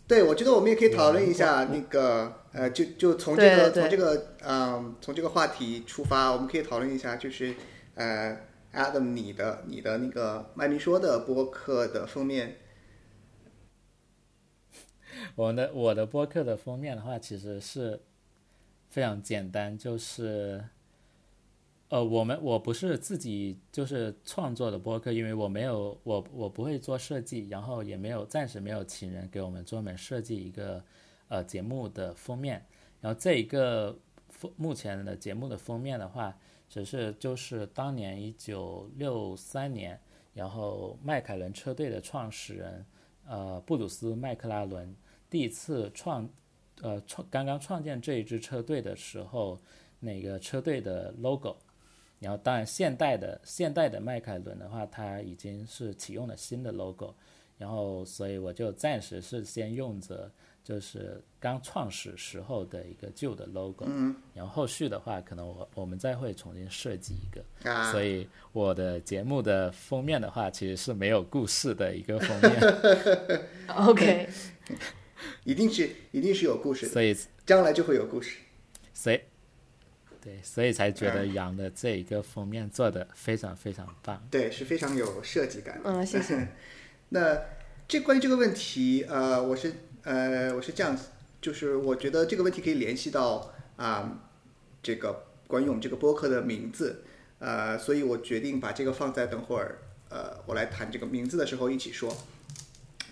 对，我觉得我们也可以讨论一下那个，呃，就就从这个
对对
从这个嗯、从这个话题出发，我们可以讨论一下，就是呃，Adam 你的你的那个麦明说的播客的封面，<laughs>
我的我的播客的封面的话，其实是非常简单，就是，呃，我们我不是自己就是创作的播客，因为我没有我我不会做设计，然后也没有暂时没有请人给我们专门设计一个呃节目的封面，然后这一个封目前的节目的封面的话，只是就是当年一九六三年，然后迈凯伦车队的创始人呃布鲁斯麦克拉伦。第一次创，呃创刚刚创建这一支车队的时候，那个车队的 logo，然后当然现代的现代的迈凯伦的话，它已经是启用了新的 logo，然后所以我就暂时是先用着就是刚创始时候的一个旧的 logo，嗯，然后后续的话可能我我们再会重新设计一个，
啊。
所以我的节目的封面的话其实是没有故事的一个封面，<laughs>
OK，<laughs>
一定是一定是有故事的，
所以
将来就会有故事。
所以，对，所以才觉得羊的这一个封面做的非常非常棒。
对，是非常有设计感。
嗯，谢谢。<laughs>
那这关于这个问题，呃，我是呃我是这样，就是我觉得这个问题可以联系到啊、这个关于我们这个播客的名字，呃，所以我决定把这个放在等会儿呃我来谈这个名字的时候一起说。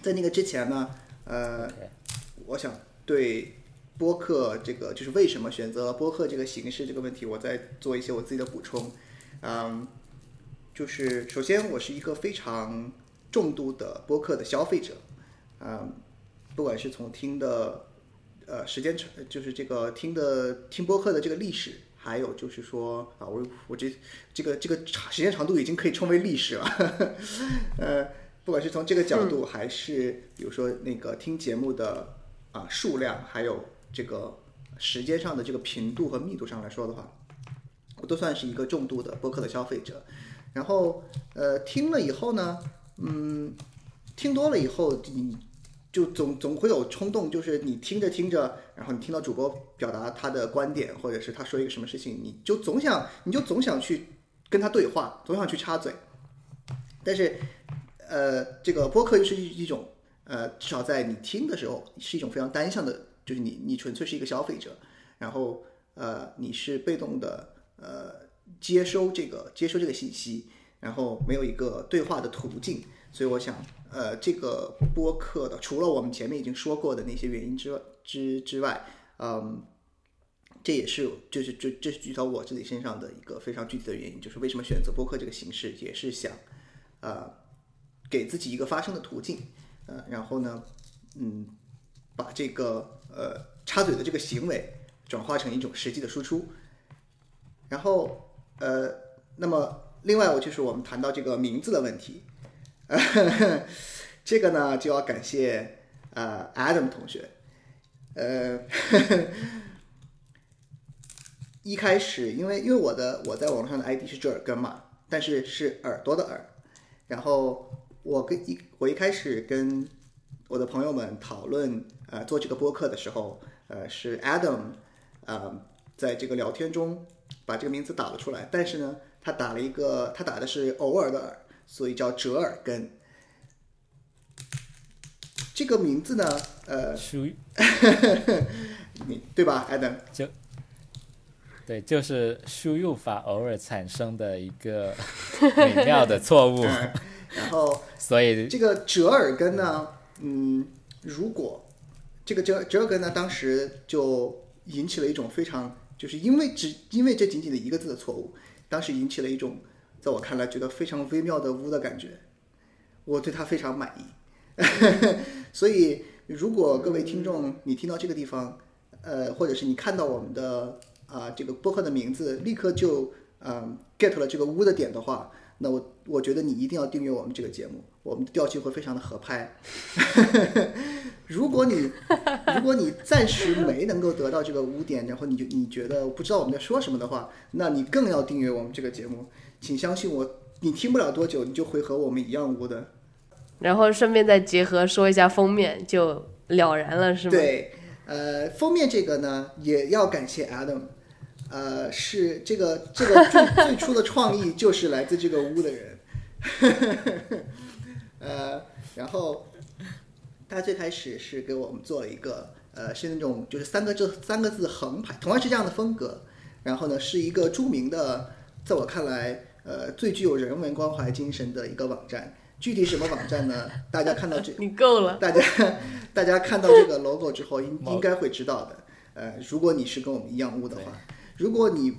在那个之前呢，呃我想对播客这个就是为什么选择播客这个形式这个问题，我再做一些我自己的补充。嗯，就是首先我是一个非常重度的播客的消费者，嗯，不管是从听的呃时间长，就是这个听的听播客的这个历史，还有就是说啊，我我这这个这个长时间长度已经可以称为历史了，<laughs> 呃，不管是从这个角度，还是比如说那个听节目的啊数量，还有这个时间上的这个频度和密度上来说的话，我都算是一个重度的播客的消费者。然后呃，听了以后呢，嗯，听多了以后，你就总总会有冲动，就是你听着听着，然后你听到主播表达他的观点，或者是他说一个什么事情，你就总想，你就总想去跟他对话，总想去插嘴。但是，呃，这个播客又是一一种，呃，至少在你听的时候是一种非常单向的，就是你你纯粹是一个消费者，然后呃，你是被动的，呃，接收这个接收这个信息，然后没有一个对话的途径，所以我想，呃，这个播客的除了我们前面已经说过的那些原因之之之外，嗯，这也是就是这这是具体到我自己身上的一个非常具体的原因，就是为什么选择播客这个形式，也是想，呃，给自己一个发声的途径，呃，然后呢，嗯，把这个呃插嘴的这个行为转化成一种实际的输出，然后呃，那么另外我就是我们谈到这个名字的问题，呃 <laughs> 这个呢就要感谢呃 Adam 同学，呃，<laughs> 一开始因为因为我的我在网上的 ID 是折耳根嘛，但是是耳朵的耳，然后我跟一我一开始跟我的朋友们讨论呃做这个播客的时候，呃是 Adam 呃在这个聊天中把这个名字打了出来，但是呢他打了一个他打的是偶尔的耳，所以叫折耳根。这个名字呢，呃，
属于 <laughs>
你对吧，Adam？
就对，就是输入法偶尔产生的一个 <laughs> 美妙的错误，
嗯然后
所以
这个折耳根呢，嗯，如果这个折折耳根呢，当时就引起了一种非常，就是因为只因为这仅仅的一个字的错误，当时引起了一种在我看来觉得非常微妙的污的感觉，我对它非常满意。<laughs> 所以，如果各位听众你听到这个地方，呃，或者是你看到我们的啊、这个播客的名字，立刻就嗯 get 了这个污的点的话，那我我觉得你一定要订阅我们这个节目，我们的调性会非常的合拍。<laughs> 如果你 <laughs> 如果你暂时没能够得到这个污点，然后你就你觉得不知道我们在说什么的话，那你更要订阅我们这个节目。请相信我，你听不了多久，你就会和我们一样污的。
然后顺便再结合说一下封面，就了然了，是吗？
对，呃，封面这个呢，也要感谢 Adam，呃，是这个这个最最初的创意就是来自这个屋的人，<laughs> 呃，然后他最开始是给我们做了一个，呃，是那种就是三个字三个字横排，同样是这样的风格，然后呢是一个著名的，在我看来，呃，最具有人文关怀精神的一个网站。具体什么网站呢？大家看到这 <laughs>
你够了。
大家大家看到这个 logo 之后，应 <laughs> 应该会知道的。呃，如果你是跟我们一样污的话，如果你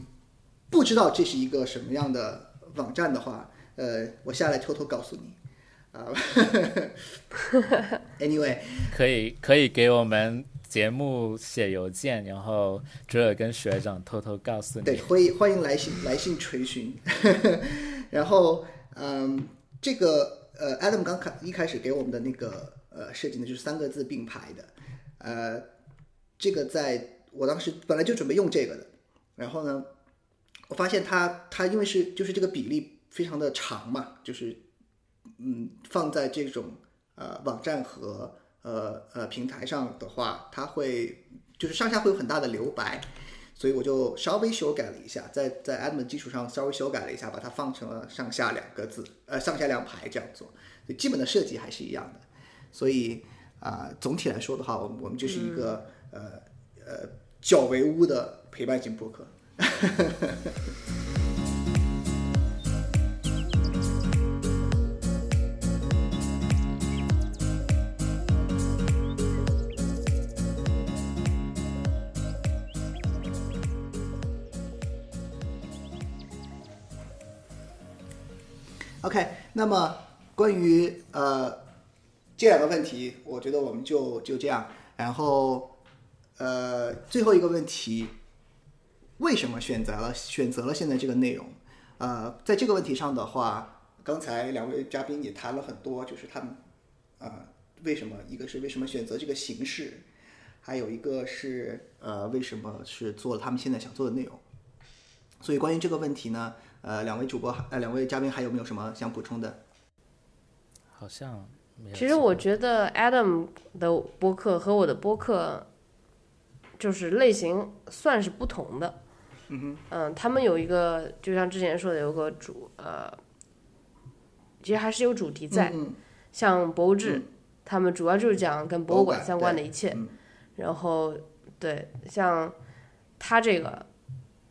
不知道这是一个什么样的网站的话，呃，我下来偷偷告诉你。啊、a n y w a y
可以可以给我们节目写邮件，然后哲尔跟学长偷偷告诉你
对，
你。
欢迎欢迎来信来信垂询。<laughs> 然后，嗯，这个呃，Adam 刚开一开始给我们的那个呃设计呢，就是三个字并排的。呃，这个在我当时本来就准备用这个的，然后呢，我发现它它因为是就是这个比例非常的长嘛，就是嗯放在这种呃网站和呃呃平台上的话，它会就是上下会有很大的留白。所以我就稍微修改了一下，在在的基础上稍微修改了一下，把它放成了上下两个字，呃，上下两排这样做，基本的设计还是一样的。所以啊、总体来说的话，我们我们就是一个、呃呃较为污的陪伴型播客。OK，那么关于呃这两个问题，我觉得我们就就这样。然后呃最后一个问题，为什么选择了选择了现在这个内容？呃，在这个问题上的话，刚才两位嘉宾也谈了很多，就是他们呃为什么一个是为什么选择这个形式，还有一个是呃为什么是做了他们现在想做的内容。所以关于这个问题呢，呃，两位主播呃两位嘉宾还有没有什么想补充的？
好像没有。
其实我觉得 Adam 的播客和我的播客就是类型算是不同的。嗯他们有一个，就像之前说的，有个主呃，其实还是有主题在。
嗯
像博物志，他们主要就是讲跟博物
馆
馆相关的一切。
嗯
然后对，像他这个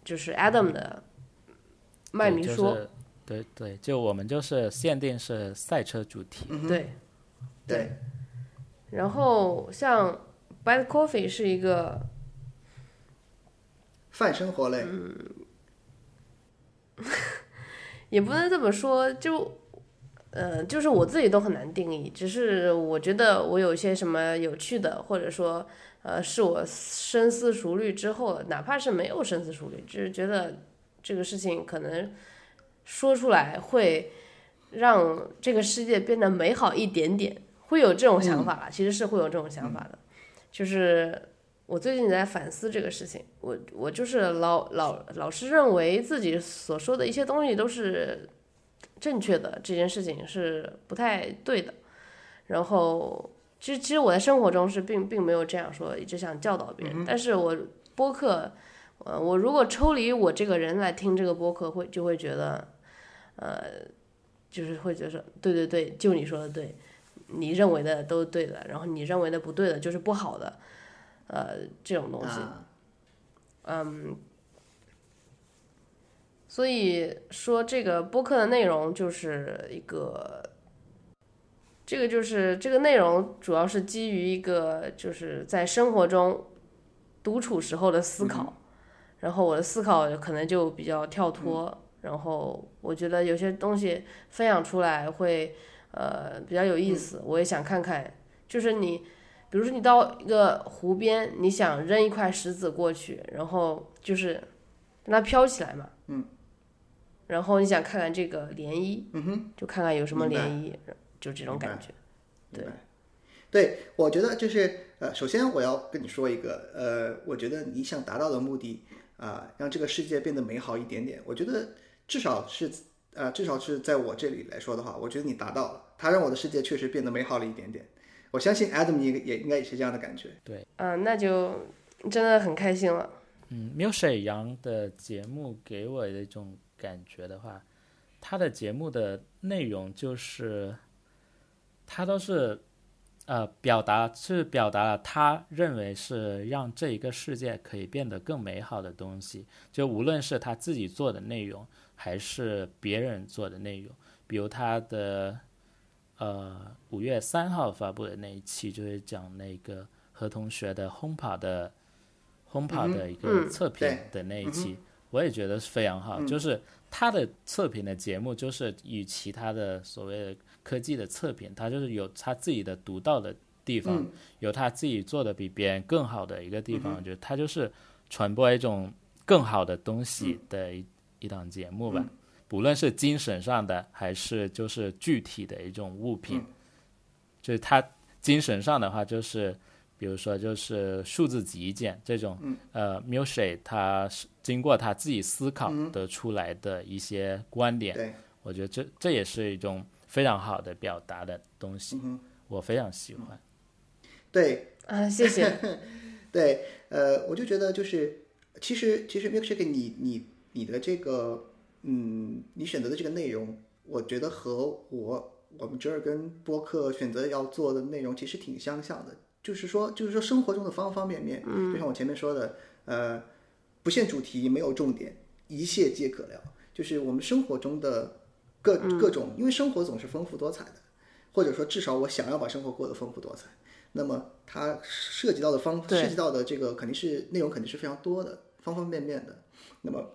就是 Adam 的麦
对就
迷说，
是对对，就我们就是限定是赛车主题。
嗯
对。
对，
然后像 Bad Coffee 是一个
泛生活类，
嗯 <laughs> 也不能这么说，就呃，就是我自己都很难定义。只是我觉得我有一些什么有趣的，或者说呃，是我深思熟虑之后，哪怕是没有深思熟虑，只是觉得这个事情可能说出来会让这个世界变得美好一点点，会有这种想法啦。其实是会有这种想法的，就是。我最近在反思这个事情，我我就是老老老是认为自己所说的一些东西都是正确的，这件事情是不太对的。然后，其实其实我在生活中是并并没有这样说，一直想教导别人。但是我播客，呃，我如果抽离我这个人来听这个播客，会就会觉得，呃，就是会觉得对对对，就你说的对，你认为的都对的，然后你认为的不对的就是不好的。呃，这种东西，
啊，
嗯，所以说这个播客的内容就是一个，这个就是这个内容主要是基于一个就是在生活中独处时候的思考，然后我的思考可能就比较跳脱，然后我觉得有些东西分享出来会呃比较有意思，我也想看看，就是你，比如说你到一个湖边，你想扔一块石子过去，然后就是让它飘起来嘛，
嗯，
然后你想看看这个涟漪，
嗯哼，
就看看有什么涟漪，就这种感觉。对。
对，我觉得就是呃，首先我要跟你说一个呃，我觉得你想达到的目的啊、让这个世界变得美好一点点，我觉得至少是呃，至少是在我这里来说的话，我觉得你达到了，它让我的世界确实变得美好了一点点。我相信 Adam 也也应该也是这样的感觉。
对嗯，那就真的很开心了。
嗯 u s i 杨的节目给我的一种感觉的话，他的节目的内容就是，他都是呃表达是表达了他认为是让这一个世界可以变得更美好的东西，就无论是他自己做的内容，还是别人做的内容，比如他的呃五月三号发布的那一期，就是讲那个何同学的轰跑的轰跑的一个
嗯
测评的那一期，我也觉得是非常好。就是他的测评的节目，就是与其他的所谓的科技的测评，他就是有他自己的独到的地方，有他自己做的比别人更好的一个地方。我觉得他就是传播一种更好的东西的一、一档节目吧。无论是精神上的，还是就是具体的一种物品，就是他精神上的话，就是比如说就是数字极简这种，呃 m u s i 他是经过他自己思考得出来的一些观点，
对，
我觉得这这也是一种非常好的表达的东西，我非常喜欢。
对，<laughs>
啊，谢谢。<laughs>
对，呃，我就觉得就是，其实其实 milkshake 你你你的这个，嗯，你选择的这个内容，我觉得和我我们折耳根播客选择要做的内容其实挺相像的，就是说就是说生活中的方方面面，就像我前面说的，呃，不限主题，没有重点，一切皆可聊，就是我们生活中的各各种，因为生活总是丰富多彩的，或者说至少我想要把生活过得丰富多彩。那么它涉及到的方涉及到的这个肯定是内容肯定是非常多的，方方面面的。那么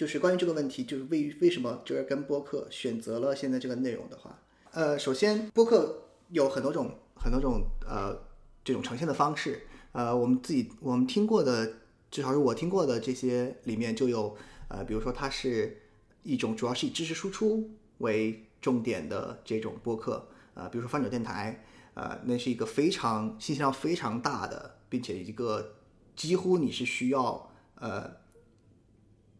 就是关于这个问题，就是为为什么折耳根播客选择了现在这个内容的话，呃，首先播客有很多种很多种呃这种呈现的方式，呃，我们自己我们听过的，至少是我听过的这些里面就有呃，比如说它是一种主要是以知识输出为重点的这种播客，呃，比如说翻转电台，呃，那是一个非常信息量非常大的，并且一个几乎你是需要呃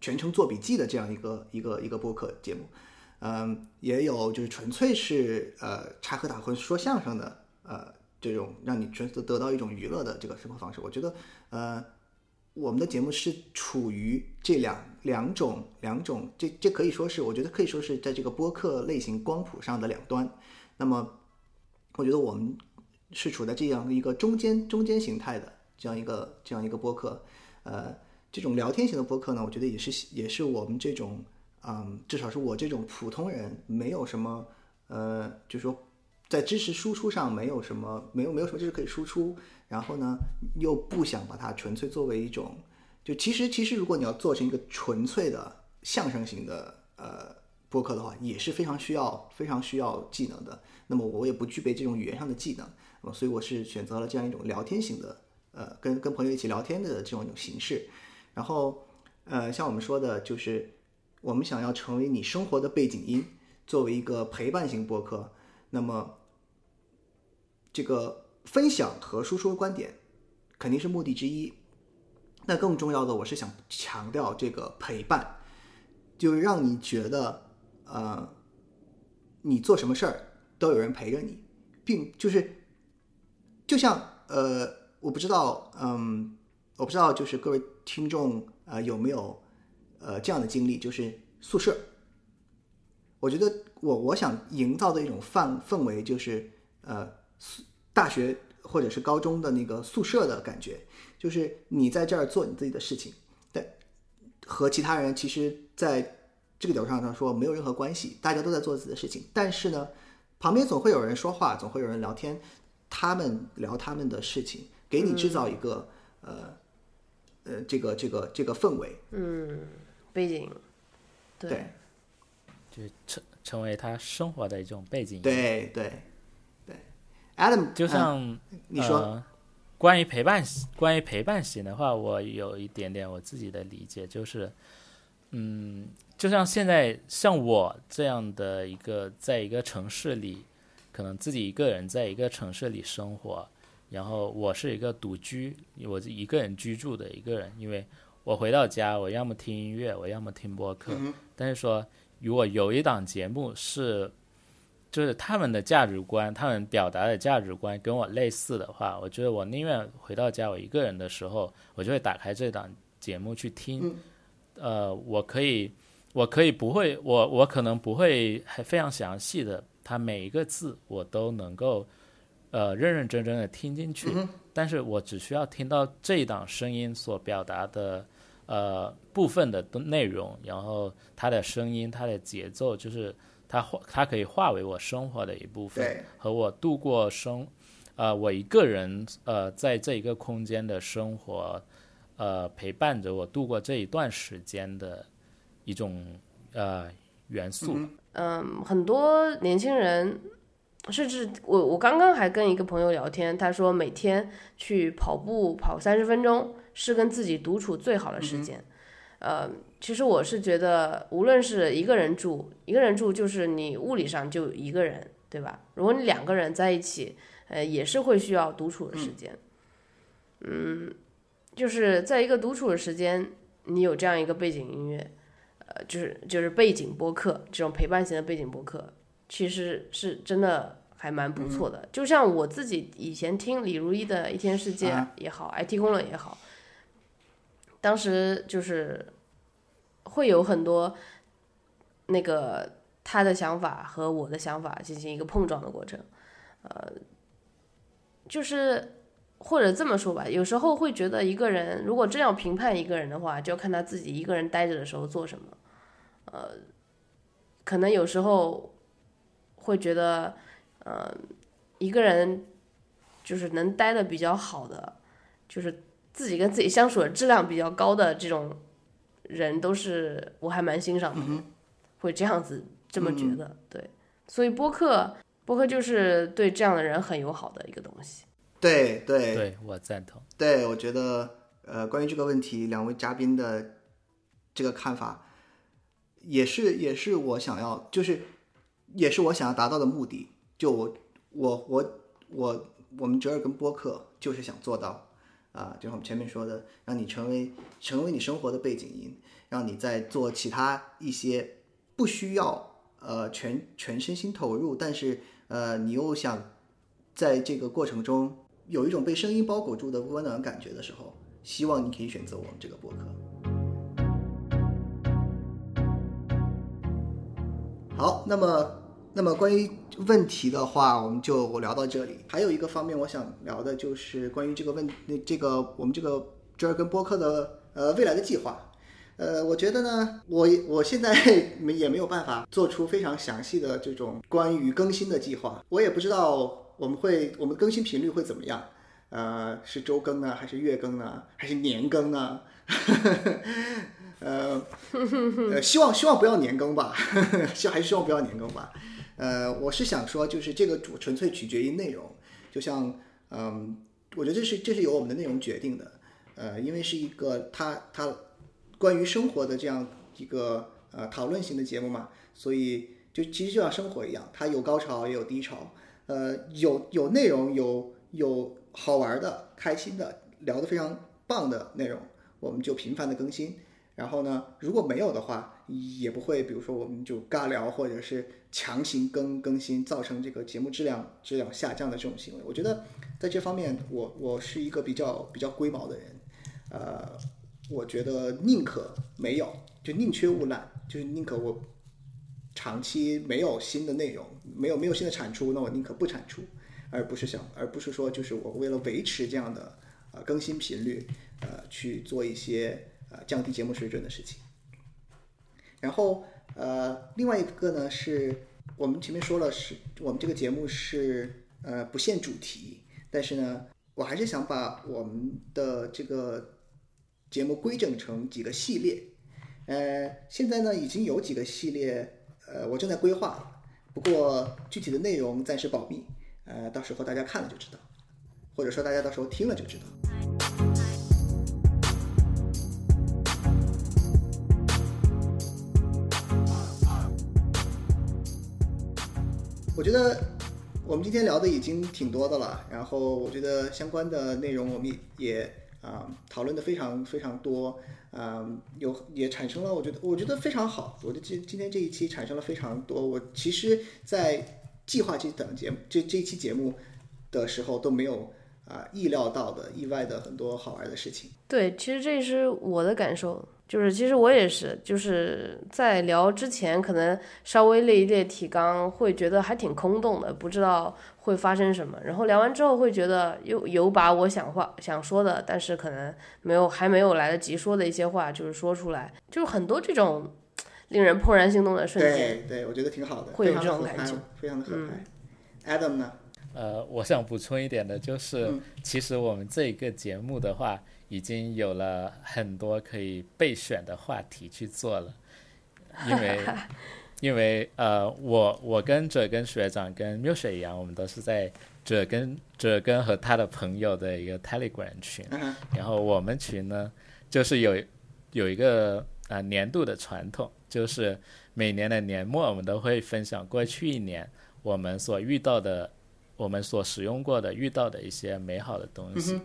全程做笔记的这样一个一个一个播客节目。嗯，也有就是纯粹是呃插科打诨说相声的呃这种让你纯得得到一种娱乐的这个生活方式。我觉得呃我们的节目是处于这两两种两种这这可以说是我觉得可以说是在这个播客类型光谱上的两端。那么我觉得我们是处在这样一个中间中间形态的这样一个这样一个播客，呃，这种聊天型的播客呢，我觉得也是也是我们这种，嗯，至少是我这种普通人没有什么，呃，就是说在知识输出上没有什么没有没有什么知识可以输出，然后呢又不想把它纯粹作为一种，就其实其实如果你要做成一个纯粹的相声型的呃播客的话，也是非常需要非常需要技能的。那么我也不具备这种语言上的技能，所以我是选择了这样一种聊天型的，呃，跟跟朋友一起聊天的这种一种形式。然后，呃，像我们说的，就是我们想要成为你生活的背景音，作为一个陪伴型播客，那么这个分享和输出观点肯定是目的之一。那更重要的，我是想强调这个陪伴，就让你觉得，呃，你做什么事儿都有人陪着你，并就是，就像呃，我不知道，嗯，我不知道，就是各位听众呃有没有呃这样的经历，就是宿舍。我觉得我我想营造的一种氛氛围，就是呃大学或者是高中的那个宿舍的感觉，就是你在这儿做你自己的事情，但和其他人其实在这个角度上来说没有任何关系，大家都在做自己的事情，但是呢，旁边总会有人说话，总会有人聊天，他们聊他们的事情，给你制造一个、呃呃这个这个这个氛围，嗯
背景，对。
对。
就成成为他生活的一种背景。
对对对，Adam，
就
嗯
像、
你说，
呃，关于陪伴型，关于陪伴型的话，我有一点点我自己的理解，就是，嗯，就像现在像我这样的一个，在一个城市里，可能自己一个人在一个城市里生活，然后我是一个独居，我是一个人居住的一个人，因为我回到家，我要么听音乐，我要么听播客，
嗯
但是说如果有一档节目是。就是他们的价值观，他们表达的价值观跟我类似的话，我觉得我宁愿回到家我一个人的时候，我就会打开这档节目去听。呃，我可以，我可以不会，我我可能不会还非常详细的，它每一个字我都能够呃认认真真的听进去，但是我只需要听到这一档声音所表达的呃部分的内容，然后它的声音、它的节奏，就是它化它可以化为我生活的一部分，和我度过生呃我一个人呃在这一个空间的生活，呃陪伴着我度过这一段时间的一种呃元素。
嗯，很多年轻人，甚至我我刚刚还跟一个朋友聊天，他说每天去跑步跑三十分钟是跟自己独处最好的时间。呃，其实我是觉得，无论是一个人住，一个人住就是你物理上就一个人，对吧？如果你两个人在一起，呃，也是会需要独处的时间。嗯，就是在一个独处的时间，你有这样一个背景音乐，呃，就是就是背景播客这种陪伴型的背景播客，其实是真的还蛮不错的。就像我自己以前听李如一的《一天世界》
啊
也好，IT 公论也好，当时就是会有很多那个他的想法和我的想法进行一个碰撞的过程，呃，就是。或者这么说吧，有时候会觉得一个人如果真要评判一个人的话，就要看他自己一个人待着的时候做什么。呃，可能有时候会觉得，呃，一个人就是能待的比较好的，就是自己跟自己相处的质量比较高的这种人，都是我还蛮欣赏的人，会这样子这么觉得。对，所以播客，播客就是对这样的人很友好的一个东西。
对对
对我赞同。
对，我觉得呃，关于这个问题，两位嘉宾的这个看法，也是也是我想要，就是也是我想要达到的目的。就我我我我我们折耳根播客就是想做到啊，就像我们前面说的，让你成为成为你生活的背景音，让你在做其他一些不需要呃全全身心投入，但是呃你又想在这个过程中有一种被声音包裹住的温暖感觉的时候，希望你可以选择我们这个播客。好，那么那么关于问题的话，我们就聊到这里。还有一个方面，我想聊的就是关于这个问那这个我们这个折耳根播客的呃未来的计划。呃，我觉得呢，我我现在没也没有办法做出非常详细的这种关于更新的计划，我也不知道我们会我们更新频率会怎么样，呃，是周更呢，还是月更呢，还是年更呢？<laughs> 呃，希望希望不要年更吧，<laughs> 希还是希望不要年更吧。呃，我是想说，就是这个主纯粹取决于内容，就像嗯，我觉得这是这是由我们的内容决定的，呃，因为是一个它它关于生活的这样一个呃讨论型的节目嘛，所以就其实就像生活一样，它有高潮也有低潮，呃，有有内容，有有好玩的、开心的、聊得非常棒的内容，我们就频繁的更新。然后呢，如果没有的话，也不会，比如说我们就尬聊，或者是强行更更新，造成这个节目质量质量下降的这种行为。我觉得在这方面，我我是一个比较比较龟毛的人，呃，我觉得宁可没有，就宁缺毋滥，就是宁可我长期没有新的内容，没有没有新的产出，那我宁可不产出，而不是想，而不是说就是我为了维持这样的呃更新频率，呃去做一些呃降低节目水准的事情。然后呃，另外一个呢是我们前面说了是，我们这个节目是呃不限主题，但是呢，我还是想把我们的这个节目规整成几个系列。呃，现在呢已经有几个系列，呃，我正在规划，不过具体的内容暂时保密，呃，到时候大家看了就知道，或者说大家到时候听了就知道。我觉得我们今天聊的已经挺多的了，然后我觉得相关的内容我们也啊、讨论的非常非常多，啊、有也产生了我觉得我觉得非常好，我觉得今今天这一期产生了非常多，我其实，在计划这档节目这这一期节目的时候都没有啊、意料到的意外的很多好玩的事情。
对，其实这是我的感受，就是其实我也是，就是在聊之前可能稍微列一列提纲，会觉得还挺空洞的，不知道会发生什么。然后聊完之后会觉得有有把我想话想说的，但是可能没有还没有来得及说的一些话，就是说出来，就是很多这种令人怦然心动的瞬间。
对对，我觉得挺好的，
会有这种感觉，
非常的合拍。Adam 呢？
呃，我想补充一点的就是，
嗯。
其实我们这一个节目的话，已经有了很多可以备选的话题去做了，<laughs> 因为因为呃，我我跟哲根学长跟缪雪一样，我们都是在哲根哲根和他的朋友的一个 Telegram 群，
嗯
然后我们群呢，就是有有一个啊、呃年度的传统，就是每年的年末我们都会分享过去一年我们所遇到的、我们所使用过的、遇到的一些美好的东西。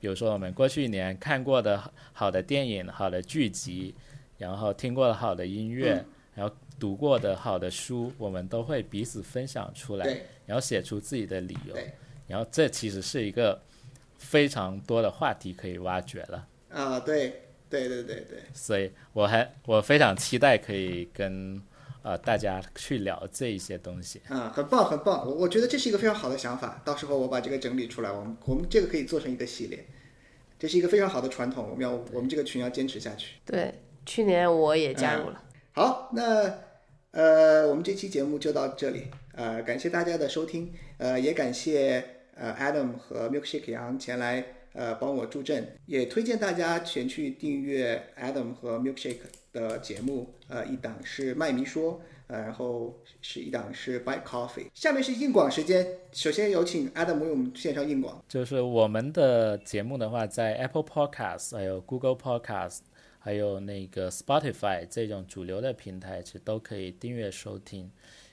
比如说我们过去一年看过的好的电影、好的剧集，然后听过的好的音乐，然后读过的好的书，我们都会彼此分享出来，然后写出自己的理由。然后这其实是一个非常多的话题可以挖掘了。
啊，对对对对对，
所以我还我非常期待可以跟呃大家去聊这一些东西。
啊，很棒很棒，我我觉得这是一个非常好的想法。到时候我把这个整理出来，我们我们这个可以做成一个系列，这是一个非常好的传统，我们要我们这个群要坚持下去。
对，去年我也加入了。
好，那呃，我们这期节目就到这里，呃，感谢大家的收听，呃，也感谢呃 Adam 和 Milkshake 杨前来呃帮我助阵，也推荐大家前去订阅 Adam 和 Milkshake 的节目，呃，一档是麦迷说，呃，然后是一档是 Buy Coffee，下面是硬广时间，首先有请 Adam 为我们线上硬广。
就是我们的节目的话，在 Apple Podcast、还有 Google Podcast、还有那个 Spotify 这种主流的平台，其实都可以订阅收听。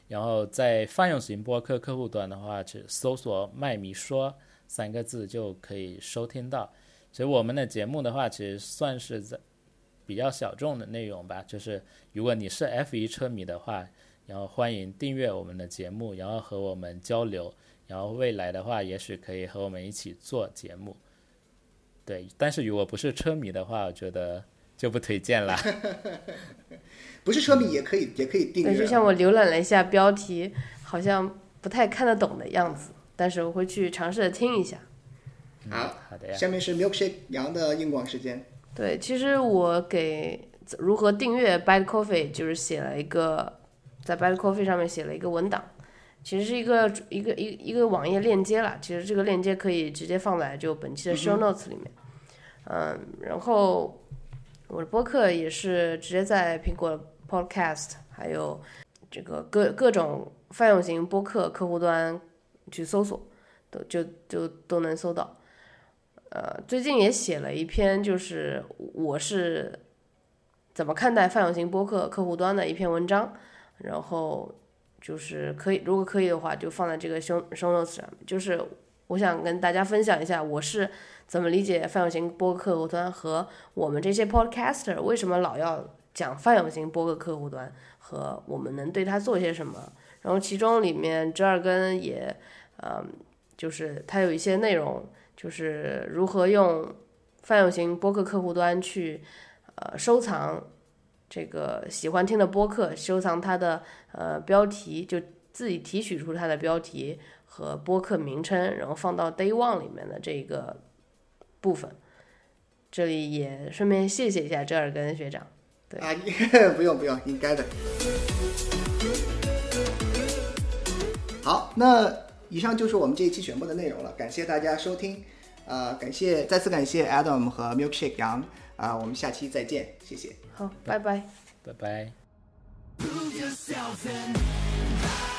然后在泛用型播客客户端的话，去搜索“麦米说”三个字就可以收听到。所以我们的节目的话，其实算是在比较小众的内容吧。就是如果你是 F 1车迷的话，然后欢迎订阅我们的节目，然后和我们交流。然后未来的话，也许可以和我们一起做节目。对，但是如果不是车迷的话，我觉得就不推荐了。<laughs>
不是车迷也可以，也可以订阅。
就像我浏览了一下标题，好像不太看得懂的样子，但是我会去尝试着听一下。
好，
好的呀，
下面是 Milkshake 羊的硬广时间。
对，其实我给如何订阅 Bad Coffee 就是写了一个，在 Bad Coffee 上面写了一个文档，其实是一个一个一一个网页链接啦。其实这个链接可以直接放在就本期的 show notes 里面。嗯，然后我的播客也是直接在苹果 Podcast 还有这个各各种泛用型播客客户端去搜索，都就就都能搜到。呃，最近也写了一篇，就是我是怎么看待泛用型播客客户端的一篇文章，然后就是可以，如果可以的话，就放在这个 show show notes 上。就是我想跟大家分享一下，我是怎么理解泛用型播客客户端和我们这些 podcaster 为什么老要讲泛用型播客客户端和我们能对它做些什么。然后其中里面折耳根也，嗯，就是它有一些内容。就是如何用泛用型播客客户端去呃收藏这个喜欢听的播客，收藏它的呃标题，就自己提取出它的标题和播客名称，然后放到 Day One 里面的这个部分。这里也顺便谢谢一下折耳根学长。对
啊，<laughs> 不用不用，应该的。好，那以上就是我们这一期全部的内容了，感谢大家收听。呃，感谢再次感谢 Adam 和 Milkshake 杨啊、我们下期再见，谢谢。
好，拜拜。
拜拜。
Prove yourself and